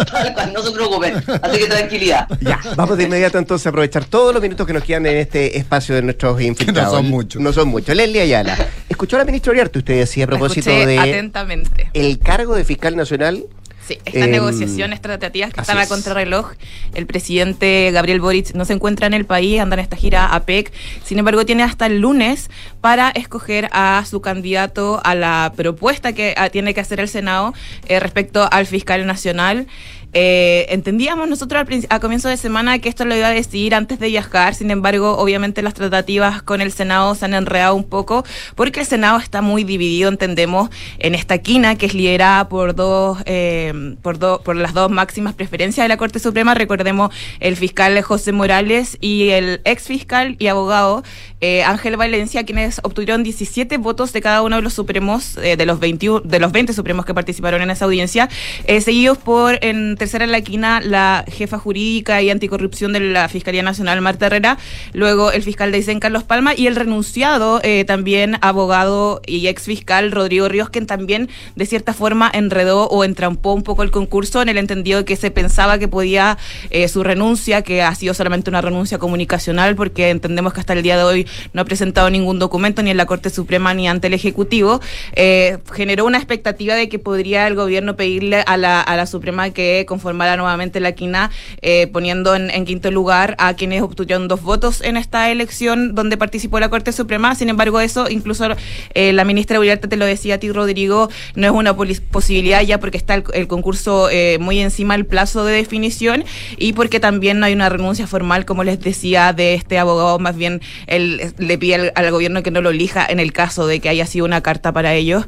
tal cual, no se preocupen. Así que tranquilidad. Ya, vamos de inmediato entonces a aprovechar todos los minutos que nos quedan en este espacio de nuestros infiltrados. son muchos. No son muchos. Leslie Ayala, ¿escuchó a la ministra Oriarte? Usted decía a propósito Escuché de atentamente. el cargo de fiscal nacional. Sí, estas Em, negociaciones tratativas que están a contrarreloj, el presidente Gabriel Boric no se encuentra en el país, anda en esta gira APEC, sin embargo tiene hasta el lunes para escoger a su candidato a la propuesta que tiene que hacer el Senado eh, respecto al fiscal nacional. Eh, entendíamos nosotros al a comienzo de semana que esto lo iba a decidir antes de viajar, sin embargo, obviamente las tratativas con el Senado se han enredado un poco porque el Senado está muy dividido, entendemos, en esta quina que es liderada por dos, eh, por, do- por las dos máximas preferencias de la Corte Suprema. Recordemos el fiscal José Morales y el ex fiscal y abogado eh, Ángel Valencia, quienes obtuvieron 17 votos de cada uno de los supremos, eh, de los 21, de los 20 supremos que participaron en esa audiencia, eh, seguidos por en tercera en la quina la jefa jurídica y anticorrupción de la Fiscalía Nacional, Marta Herrera, luego el fiscal de Isen, Carlos Palma, y el renunciado eh, también abogado y ex fiscal Rodrigo Ríos, quien también de cierta forma enredó o entrampó un poco el concurso en el entendido que se pensaba que podía eh, su renuncia, que ha sido solamente una renuncia comunicacional, porque entendemos que hasta el día de hoy no ha presentado ningún documento ni en la Corte Suprema ni ante el Ejecutivo, eh, generó una expectativa de que podría el gobierno pedirle a la, a la Suprema que conformara nuevamente la quina, eh, poniendo en, quinto lugar a quienes obtuvieron dos votos en esta elección donde participó la Corte Suprema. Sin embargo, eso, incluso eh, la ministra Uriarte te lo decía a ti, Rodrigo, no es una posibilidad ya porque está el, concurso eh, muy encima del plazo de definición y porque también no hay una renuncia formal, como les decía, de este abogado, más bien él le pide al, al gobierno que no lo elija en el caso de que haya sido una carta para ellos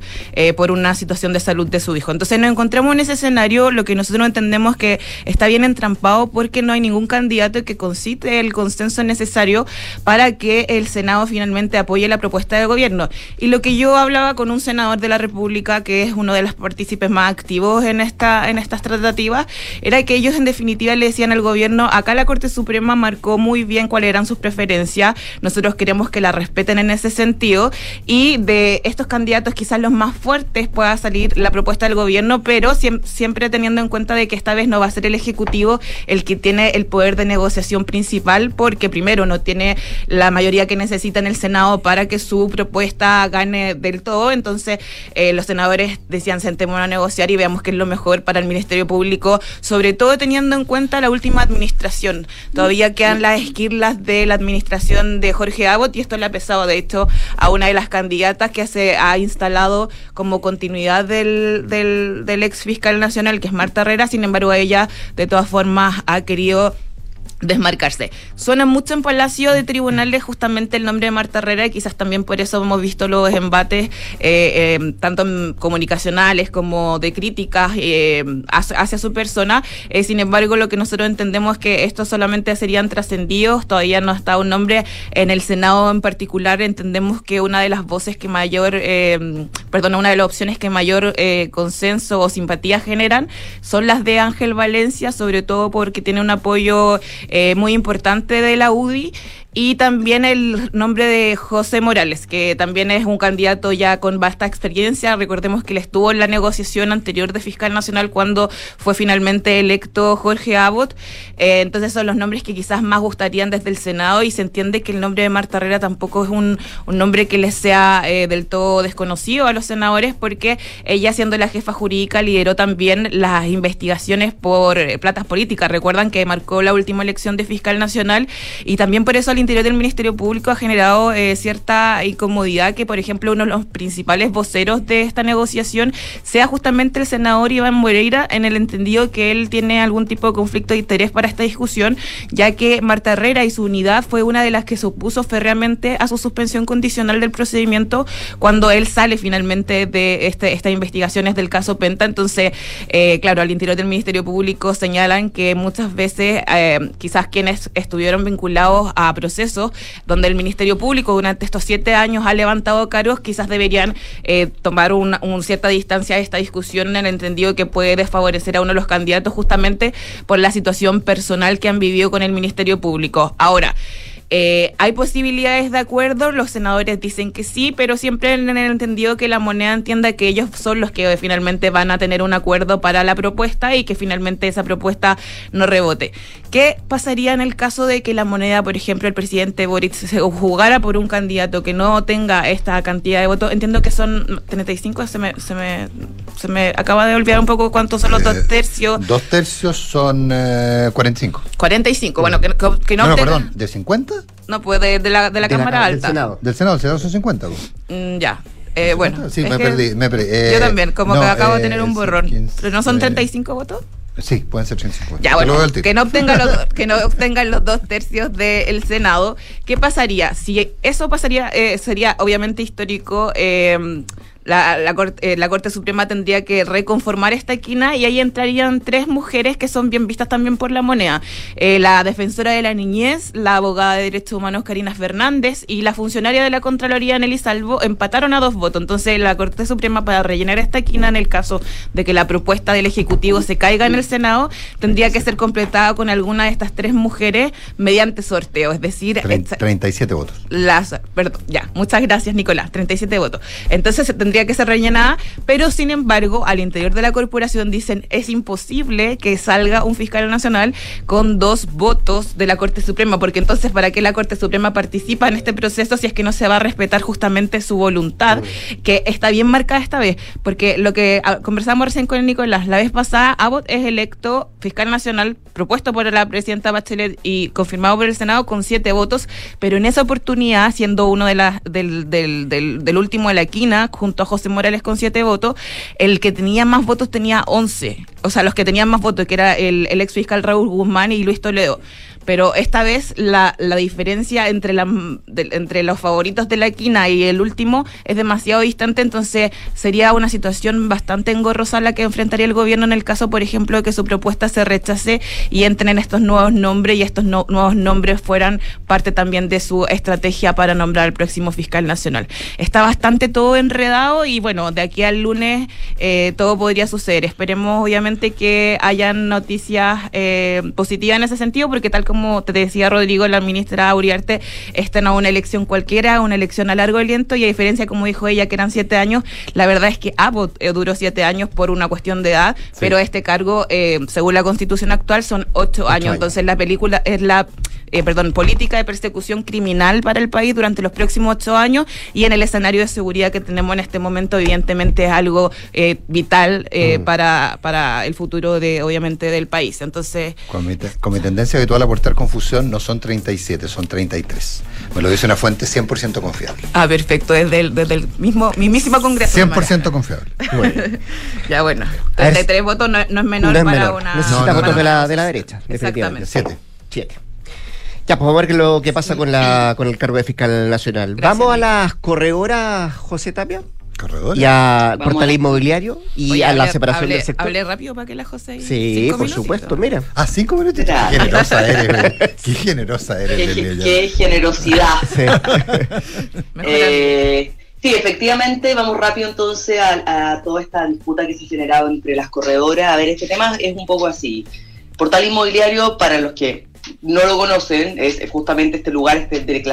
por una situación de salud de su hijo. Entonces nos encontramos en ese escenario, lo que nosotros entendemos que está bien entrampado porque no hay ningún candidato que concite el consenso necesario para que el Senado finalmente apoye la propuesta del gobierno. Y lo que yo hablaba con un senador de la República, que es uno de los partícipes más activos en, esta, en estas tratativas, era que ellos en definitiva le decían al gobierno, acá la Corte Suprema marcó muy bien cuáles eran sus preferencias, nosotros queremos que la respeten en ese sentido, y de estos candidatos quizás los más fuertes pueda salir la propuesta del gobierno, pero siem- siempre teniendo en cuenta de que esta vez no va a ser el Ejecutivo el que tiene el poder de negociación principal, porque primero no tiene la mayoría que necesita en el Senado para que su propuesta gane del todo, entonces eh, los senadores decían sentémonos a negociar y veamos qué es lo mejor para el Ministerio Público, sobre todo teniendo en cuenta la última administración. Todavía quedan las esquirlas de la administración de Jorge Abbott y esto le ha pesado, de hecho, a una de las candidatas que se ha instalado como continuidad del, del, del ex fiscal nacional, que es Marta Herrera, sin embargo ella de todas formas ha querido desmarcarse. Suena mucho en Palacio de Tribunales justamente el nombre de Marta Herrera y quizás también por eso hemos visto los embates eh, eh, tanto comunicacionales como de críticas eh, hacia, su persona. Eh, sin embargo, lo que nosotros entendemos es que estos solamente serían trascendidos, todavía no está un nombre en el Senado en particular. Entendemos que una de las voces que mayor, perdón, una de las opciones que mayor consenso o simpatía generan son las de Ángel Valencia, sobre todo porque tiene un apoyo eh, muy importante de la UDI y también el nombre de José Morales, que también es un candidato ya con vasta experiencia. Recordemos que él estuvo en la negociación anterior de Fiscal Nacional cuando fue finalmente electo Jorge Abbott. Eh, entonces son los nombres que quizás más gustarían desde el Senado y se entiende que el nombre de Marta Herrera tampoco es un, nombre que les sea eh, del todo desconocido a los senadores porque ella siendo la jefa jurídica lideró también las investigaciones por eh, platas políticas. Recuerdan que marcó la última elección de Fiscal Nacional y también por eso al interior del Ministerio Público ha generado eh, cierta incomodidad que, por ejemplo, uno de los principales voceros de esta negociación sea justamente el senador Iván Moreira, en el entendido que él tiene algún tipo de conflicto de interés para esta discusión, ya que Marta Herrera y su unidad fue una de las que se opuso férreamente a su suspensión condicional del procedimiento cuando él sale finalmente de este, estas investigaciones del caso Penta. Entonces, eh, claro, al interior del Ministerio Público señalan que muchas veces eh, quizás quienes estuvieron vinculados a procesos donde el Ministerio Público durante estos siete años ha levantado cargos, quizás deberían eh, tomar una un cierta distancia de esta discusión en el entendido que puede desfavorecer a uno de los candidatos justamente por la situación personal que han vivido con el Ministerio Público. Ahora, eh, hay posibilidades de acuerdo, los senadores dicen que sí, pero siempre en el entendido que la moneda entienda que ellos son los que finalmente van a tener un acuerdo para la propuesta y que finalmente esa propuesta no rebote. ¿Qué pasaría en el caso de que la moneda, por ejemplo, el presidente Boric se jugara por un candidato que no tenga esta cantidad de votos? Entiendo que son 35, se me, se me, se me acaba de olvidar un poco cuántos son los dos tercios. Dos tercios son eh, 45. 45, bueno, que, que- que no, no, no, perdón, ¿de 50? No, pues de, de la, de la Cámara Alta. Del Senado, el Senado son 50. pues. Mm, ya. Eh, bueno. Sí, me perdí, me perdí. Eh, yo también, como no, que acabo de eh, tener un borrón. 15, ¿Pero no son eh, 35 votos? Sí, pueden ser 150. Ya, bueno, que no obtengan los, que no obtengan los dos tercios del Senado. ¿Qué pasaría? Si eso pasaría, eh, sería obviamente histórico. eh, la, la, corte, eh, la Corte Suprema tendría que reconformar esta esquina y ahí entrarían tres mujeres que son bien vistas también por la moneda. Eh, la defensora de la niñez, la abogada de derechos humanos Karina Fernández y la funcionaria de la Contraloría Nelly Salvo empataron a dos votos. Entonces la Corte Suprema para rellenar esta esquina en el caso de que la propuesta del Ejecutivo se caiga en el Senado, tendría que ser completada con alguna de estas tres mujeres mediante sorteo. Es decir, Trein- esta- 37 votos. las, perdón, ya, muchas gracias Nicolás, 37 votos. Entonces se tendría que ser rellenada, pero sin embargo, al interior de la corporación dicen es imposible que salga un fiscal nacional con dos votos de la Corte Suprema, porque entonces ¿para qué la Corte Suprema participa en este proceso si es que no se va a respetar justamente su voluntad, que está bien marcada esta vez? Porque lo que ah, conversamos recién con Nicolás, la vez pasada, Abbott es electo fiscal nacional propuesto por la presidenta Bachelet y confirmado por el Senado con siete votos, pero en esa oportunidad, siendo uno de las del, del, del, del último de la quina, junto a José Morales con siete votos, el que tenía más votos tenía once. O sea, los que tenían más votos, que era el, el ex fiscal Raúl Guzmán y Luis Toledo. Pero esta vez la, la diferencia entre, la, entre los favoritos de la quina y el último es demasiado distante, entonces sería una situación bastante engorrosa la que enfrentaría el gobierno en el caso, por ejemplo, de que su propuesta se rechace y entren en estos nuevos nombres y estos nuevos nombres fueran parte también de su estrategia para nombrar al próximo fiscal nacional. Está bastante todo enredado y bueno, de aquí al lunes eh, todo podría suceder. Esperemos obviamente que hayan noticias eh, positivas en ese sentido, porque tal como te decía Rodrigo, la ministra Uriarte está en una elección cualquiera, una elección a largo aliento y a diferencia, como dijo ella, que eran siete años, la verdad es que Abbott eh, duró siete años por una cuestión de edad, pero este cargo, eh, según la constitución actual, son ocho, años. años. Entonces la película es la, eh, perdón, política de persecución criminal para el país durante los próximos ocho años y en el escenario de seguridad que tenemos en este momento, evidentemente es algo eh, vital eh, Mm. para, para el futuro de, obviamente, del país. Entonces, Con mi, te- con mi tendencia habitual a aportar confusión, no son 37, son 33. Me lo dice una fuente 100% confiable. ah, perfecto, desde el, desde el mismo, mismísimo Congreso. 100% confiable. Ya bueno, A ver, 33 votos no, no es menor no es para menor. una... Necesita No, no, votos no. de la, de la derecha, Exactamente. definitivamente. Siete. Siete. Ya, pues vamos a ver lo que pasa con la con el cargo de fiscal nacional. Gracias, vamos a las corredoras, José Tapia, Corredor. y a Vamos portal a- inmobiliario y Oye, a la hablé- separación hablé- del sector. Hablé rápido para que la José... Sí, cinco por minutitos. supuesto, mira. Ah, cinco minutos. Qué generosa eres. Qué generosa eres, Qué, qué generosidad. Sí. Eh, sí, efectivamente, vamos rápido entonces a, a toda esta disputa que se ha generado entre las corredoras. A ver, este tema es un poco así. Portal inmobiliario, para los que no lo conocen, es justamente este lugar este de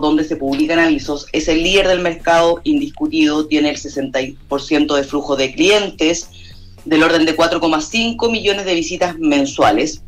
donde se publican avisos. Es el líder del mercado indiscutido, tiene el 60% de flujo de clientes, del orden de 4,5 millones de visitas mensuales.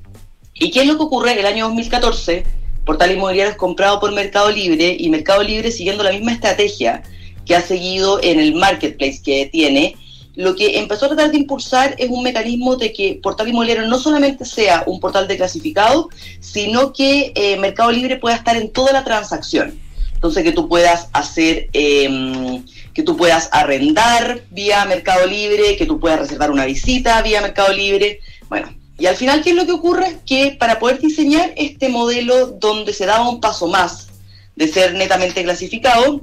¿Y qué es lo que ocurre? El año 2014, Portal Inmobiliario es comprado por Mercado Libre y Mercado Libre, siguiendo la misma estrategia que ha seguido en el marketplace que tiene, lo que empezó a tratar de impulsar es un mecanismo de que Portal Inmobiliario no solamente sea un portal de clasificado, sino que eh, Mercado Libre pueda estar en toda la transacción. Entonces que tú puedas hacer, eh, que tú puedas arrendar vía Mercado Libre, que tú puedas reservar una visita vía Mercado Libre. Bueno, y al final, ¿qué es lo que ocurre? Que para poder diseñar este modelo donde se daba un paso más de ser netamente clasificado,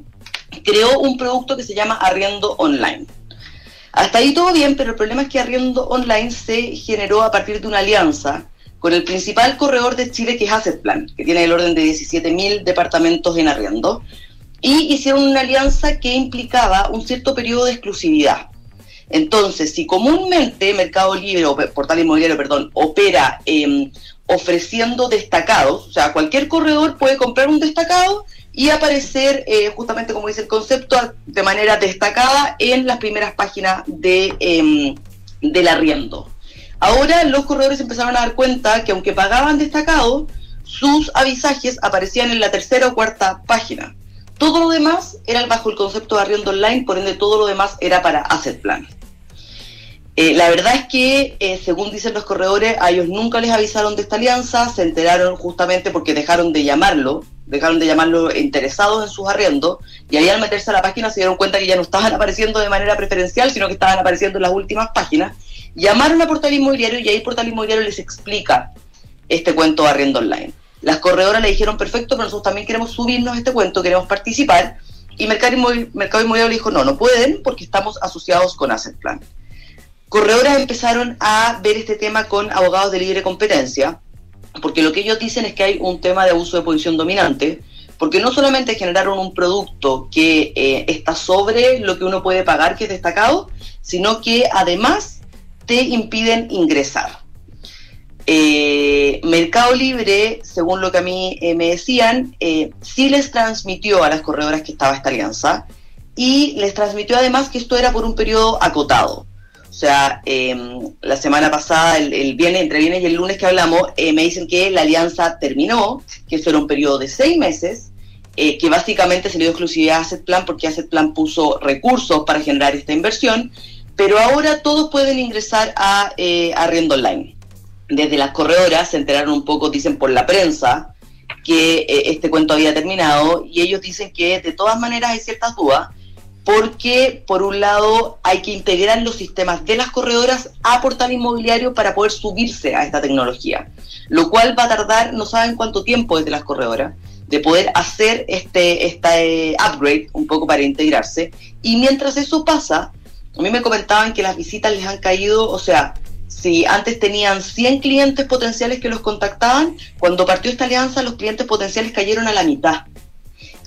creó un producto que se llama Arriendo Online. Hasta ahí todo bien, pero el problema es que Arriendo Online se generó a partir de una alianza con el principal corredor de Chile, que es Asset Plan, que tiene el orden de 17.000 departamentos en arriendo, y hicieron una alianza que implicaba un cierto periodo de exclusividad. Entonces, si comúnmente Mercado Libre o Portal Inmobiliario, perdón, opera eh, ofreciendo destacados, o sea, cualquier corredor puede comprar un destacado y aparecer, eh, justamente como dice el concepto, de manera destacada en las primeras páginas de, eh, del arriendo. Ahora los corredores empezaron a dar cuenta que aunque pagaban destacado, sus avisajes aparecían en la tercera o cuarta página. Todo lo demás era bajo el concepto de arriendo online, por ende todo lo demás era para asset plan. Eh, la verdad es que, eh, según dicen los corredores, a ellos nunca les avisaron de esta alianza, se enteraron justamente porque dejaron de llamarlo, dejaron de llamarlo interesados en sus arriendos, y ahí al meterse a la página se dieron cuenta que ya no estaban apareciendo de manera preferencial, sino que estaban apareciendo en las últimas páginas. Llamaron a Portal Inmobiliario y ahí Portal Inmobiliario les explica este cuento de arriendo online. Las corredoras le dijeron, perfecto, pero nosotros también queremos subirnos este cuento, queremos participar, y Mercado Inmobiliario le dijo, no, no pueden porque estamos asociados con Asset Plan corredoras empezaron a ver este tema con abogados de libre competencia, porque lo que ellos dicen es que hay un tema de abuso de posición dominante, porque no solamente generaron un producto que eh, está sobre lo que uno puede pagar, que es destacado, sino que además te impiden ingresar. Eh, Mercado Libre, según lo que a mí eh, me decían, sí les transmitió a las corredoras que estaba esta alianza y les transmitió además que esto era por un periodo acotado. O sea, eh, la semana pasada, el, el, viernes, entre viernes y el lunes que hablamos, eh, me dicen que la alianza terminó, que eso era un periodo de seis meses, eh, que básicamente se le dio exclusividad a Asset Plan porque Asset Plan puso recursos para generar esta inversión, pero ahora todos pueden ingresar a eh, Arriendo Online. Desde las corredoras se enteraron un poco, dicen por la prensa, que eh, este cuento había terminado y ellos dicen que de todas maneras hay ciertas dudas porque por un lado hay que integrar los sistemas de las corredoras a portal inmobiliario para poder subirse a esta tecnología, lo cual va a tardar no saben cuánto tiempo desde las corredoras de poder hacer este, este upgrade un poco para integrarse. Y mientras eso pasa, a mí me comentaban que las visitas les han caído, o sea, si antes tenían 100 clientes potenciales que los contactaban, cuando partió esta alianza los clientes potenciales cayeron a la mitad.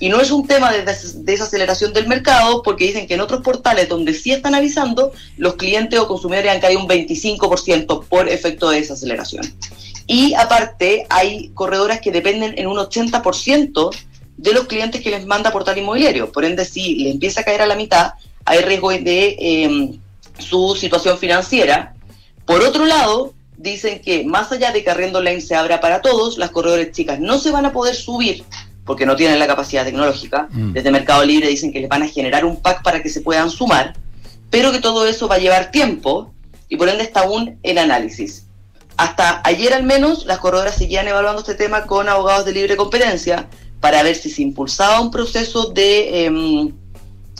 Y no es un tema de desaceleración del mercado, porque dicen que en otros portales donde sí están avisando, los clientes o consumidores han caído un 25% por efecto de desaceleración. Y aparte, hay corredoras que dependen en un 80% de los clientes que les manda portal inmobiliario. Por ende, si le empieza a caer a la mitad, hay riesgo de em, su situación financiera. Por otro lado, dicen que más allá de que Arriendo Lane se abra para todos, las corredores chicas no se van a poder subir porque no tienen la capacidad tecnológica. Mm. Desde Mercado Libre dicen que les van a generar un pack para que se puedan sumar, pero que todo eso va a llevar tiempo y por ende está aún en análisis. Hasta ayer al menos las corredoras seguían evaluando este tema con abogados de libre competencia para ver si se impulsaba un proceso de, em,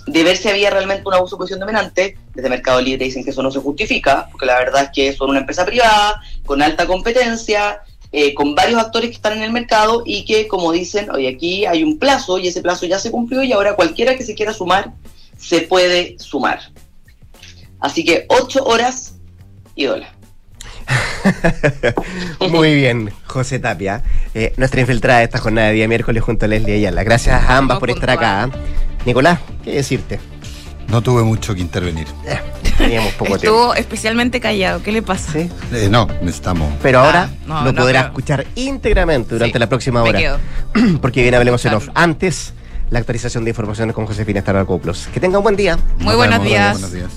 de ver si había realmente un abuso de posición dominante. Desde Mercado Libre dicen que eso no se justifica, porque la verdad es que son una empresa privada, con alta competencia, eh, con varios actores que están en el mercado y que, como dicen, hoy aquí hay un plazo y ese plazo ya se cumplió y ahora cualquiera que se quiera sumar se puede sumar. Así que ocho horas y dólar. Muy bien, José Tapia. Eh, nuestra infiltrada esta jornada de día miércoles junto a Leslie Ayala. Gracias a ambas por estar acá. Nicolás, ¿qué decirte? No tuve mucho que intervenir. Eh, teníamos poco Estuvo especialmente callado. ¿Qué le pasa? ¿Sí? Eh, no, necesitamos. Pero ahora ah, lo podrás escuchar íntegramente durante la próxima hora. Porque bien hablemos en off. Antes, la actualización de informaciones con Josefina Estaracoplos. Que tenga un buen día. Muy buenos días. Buenos días.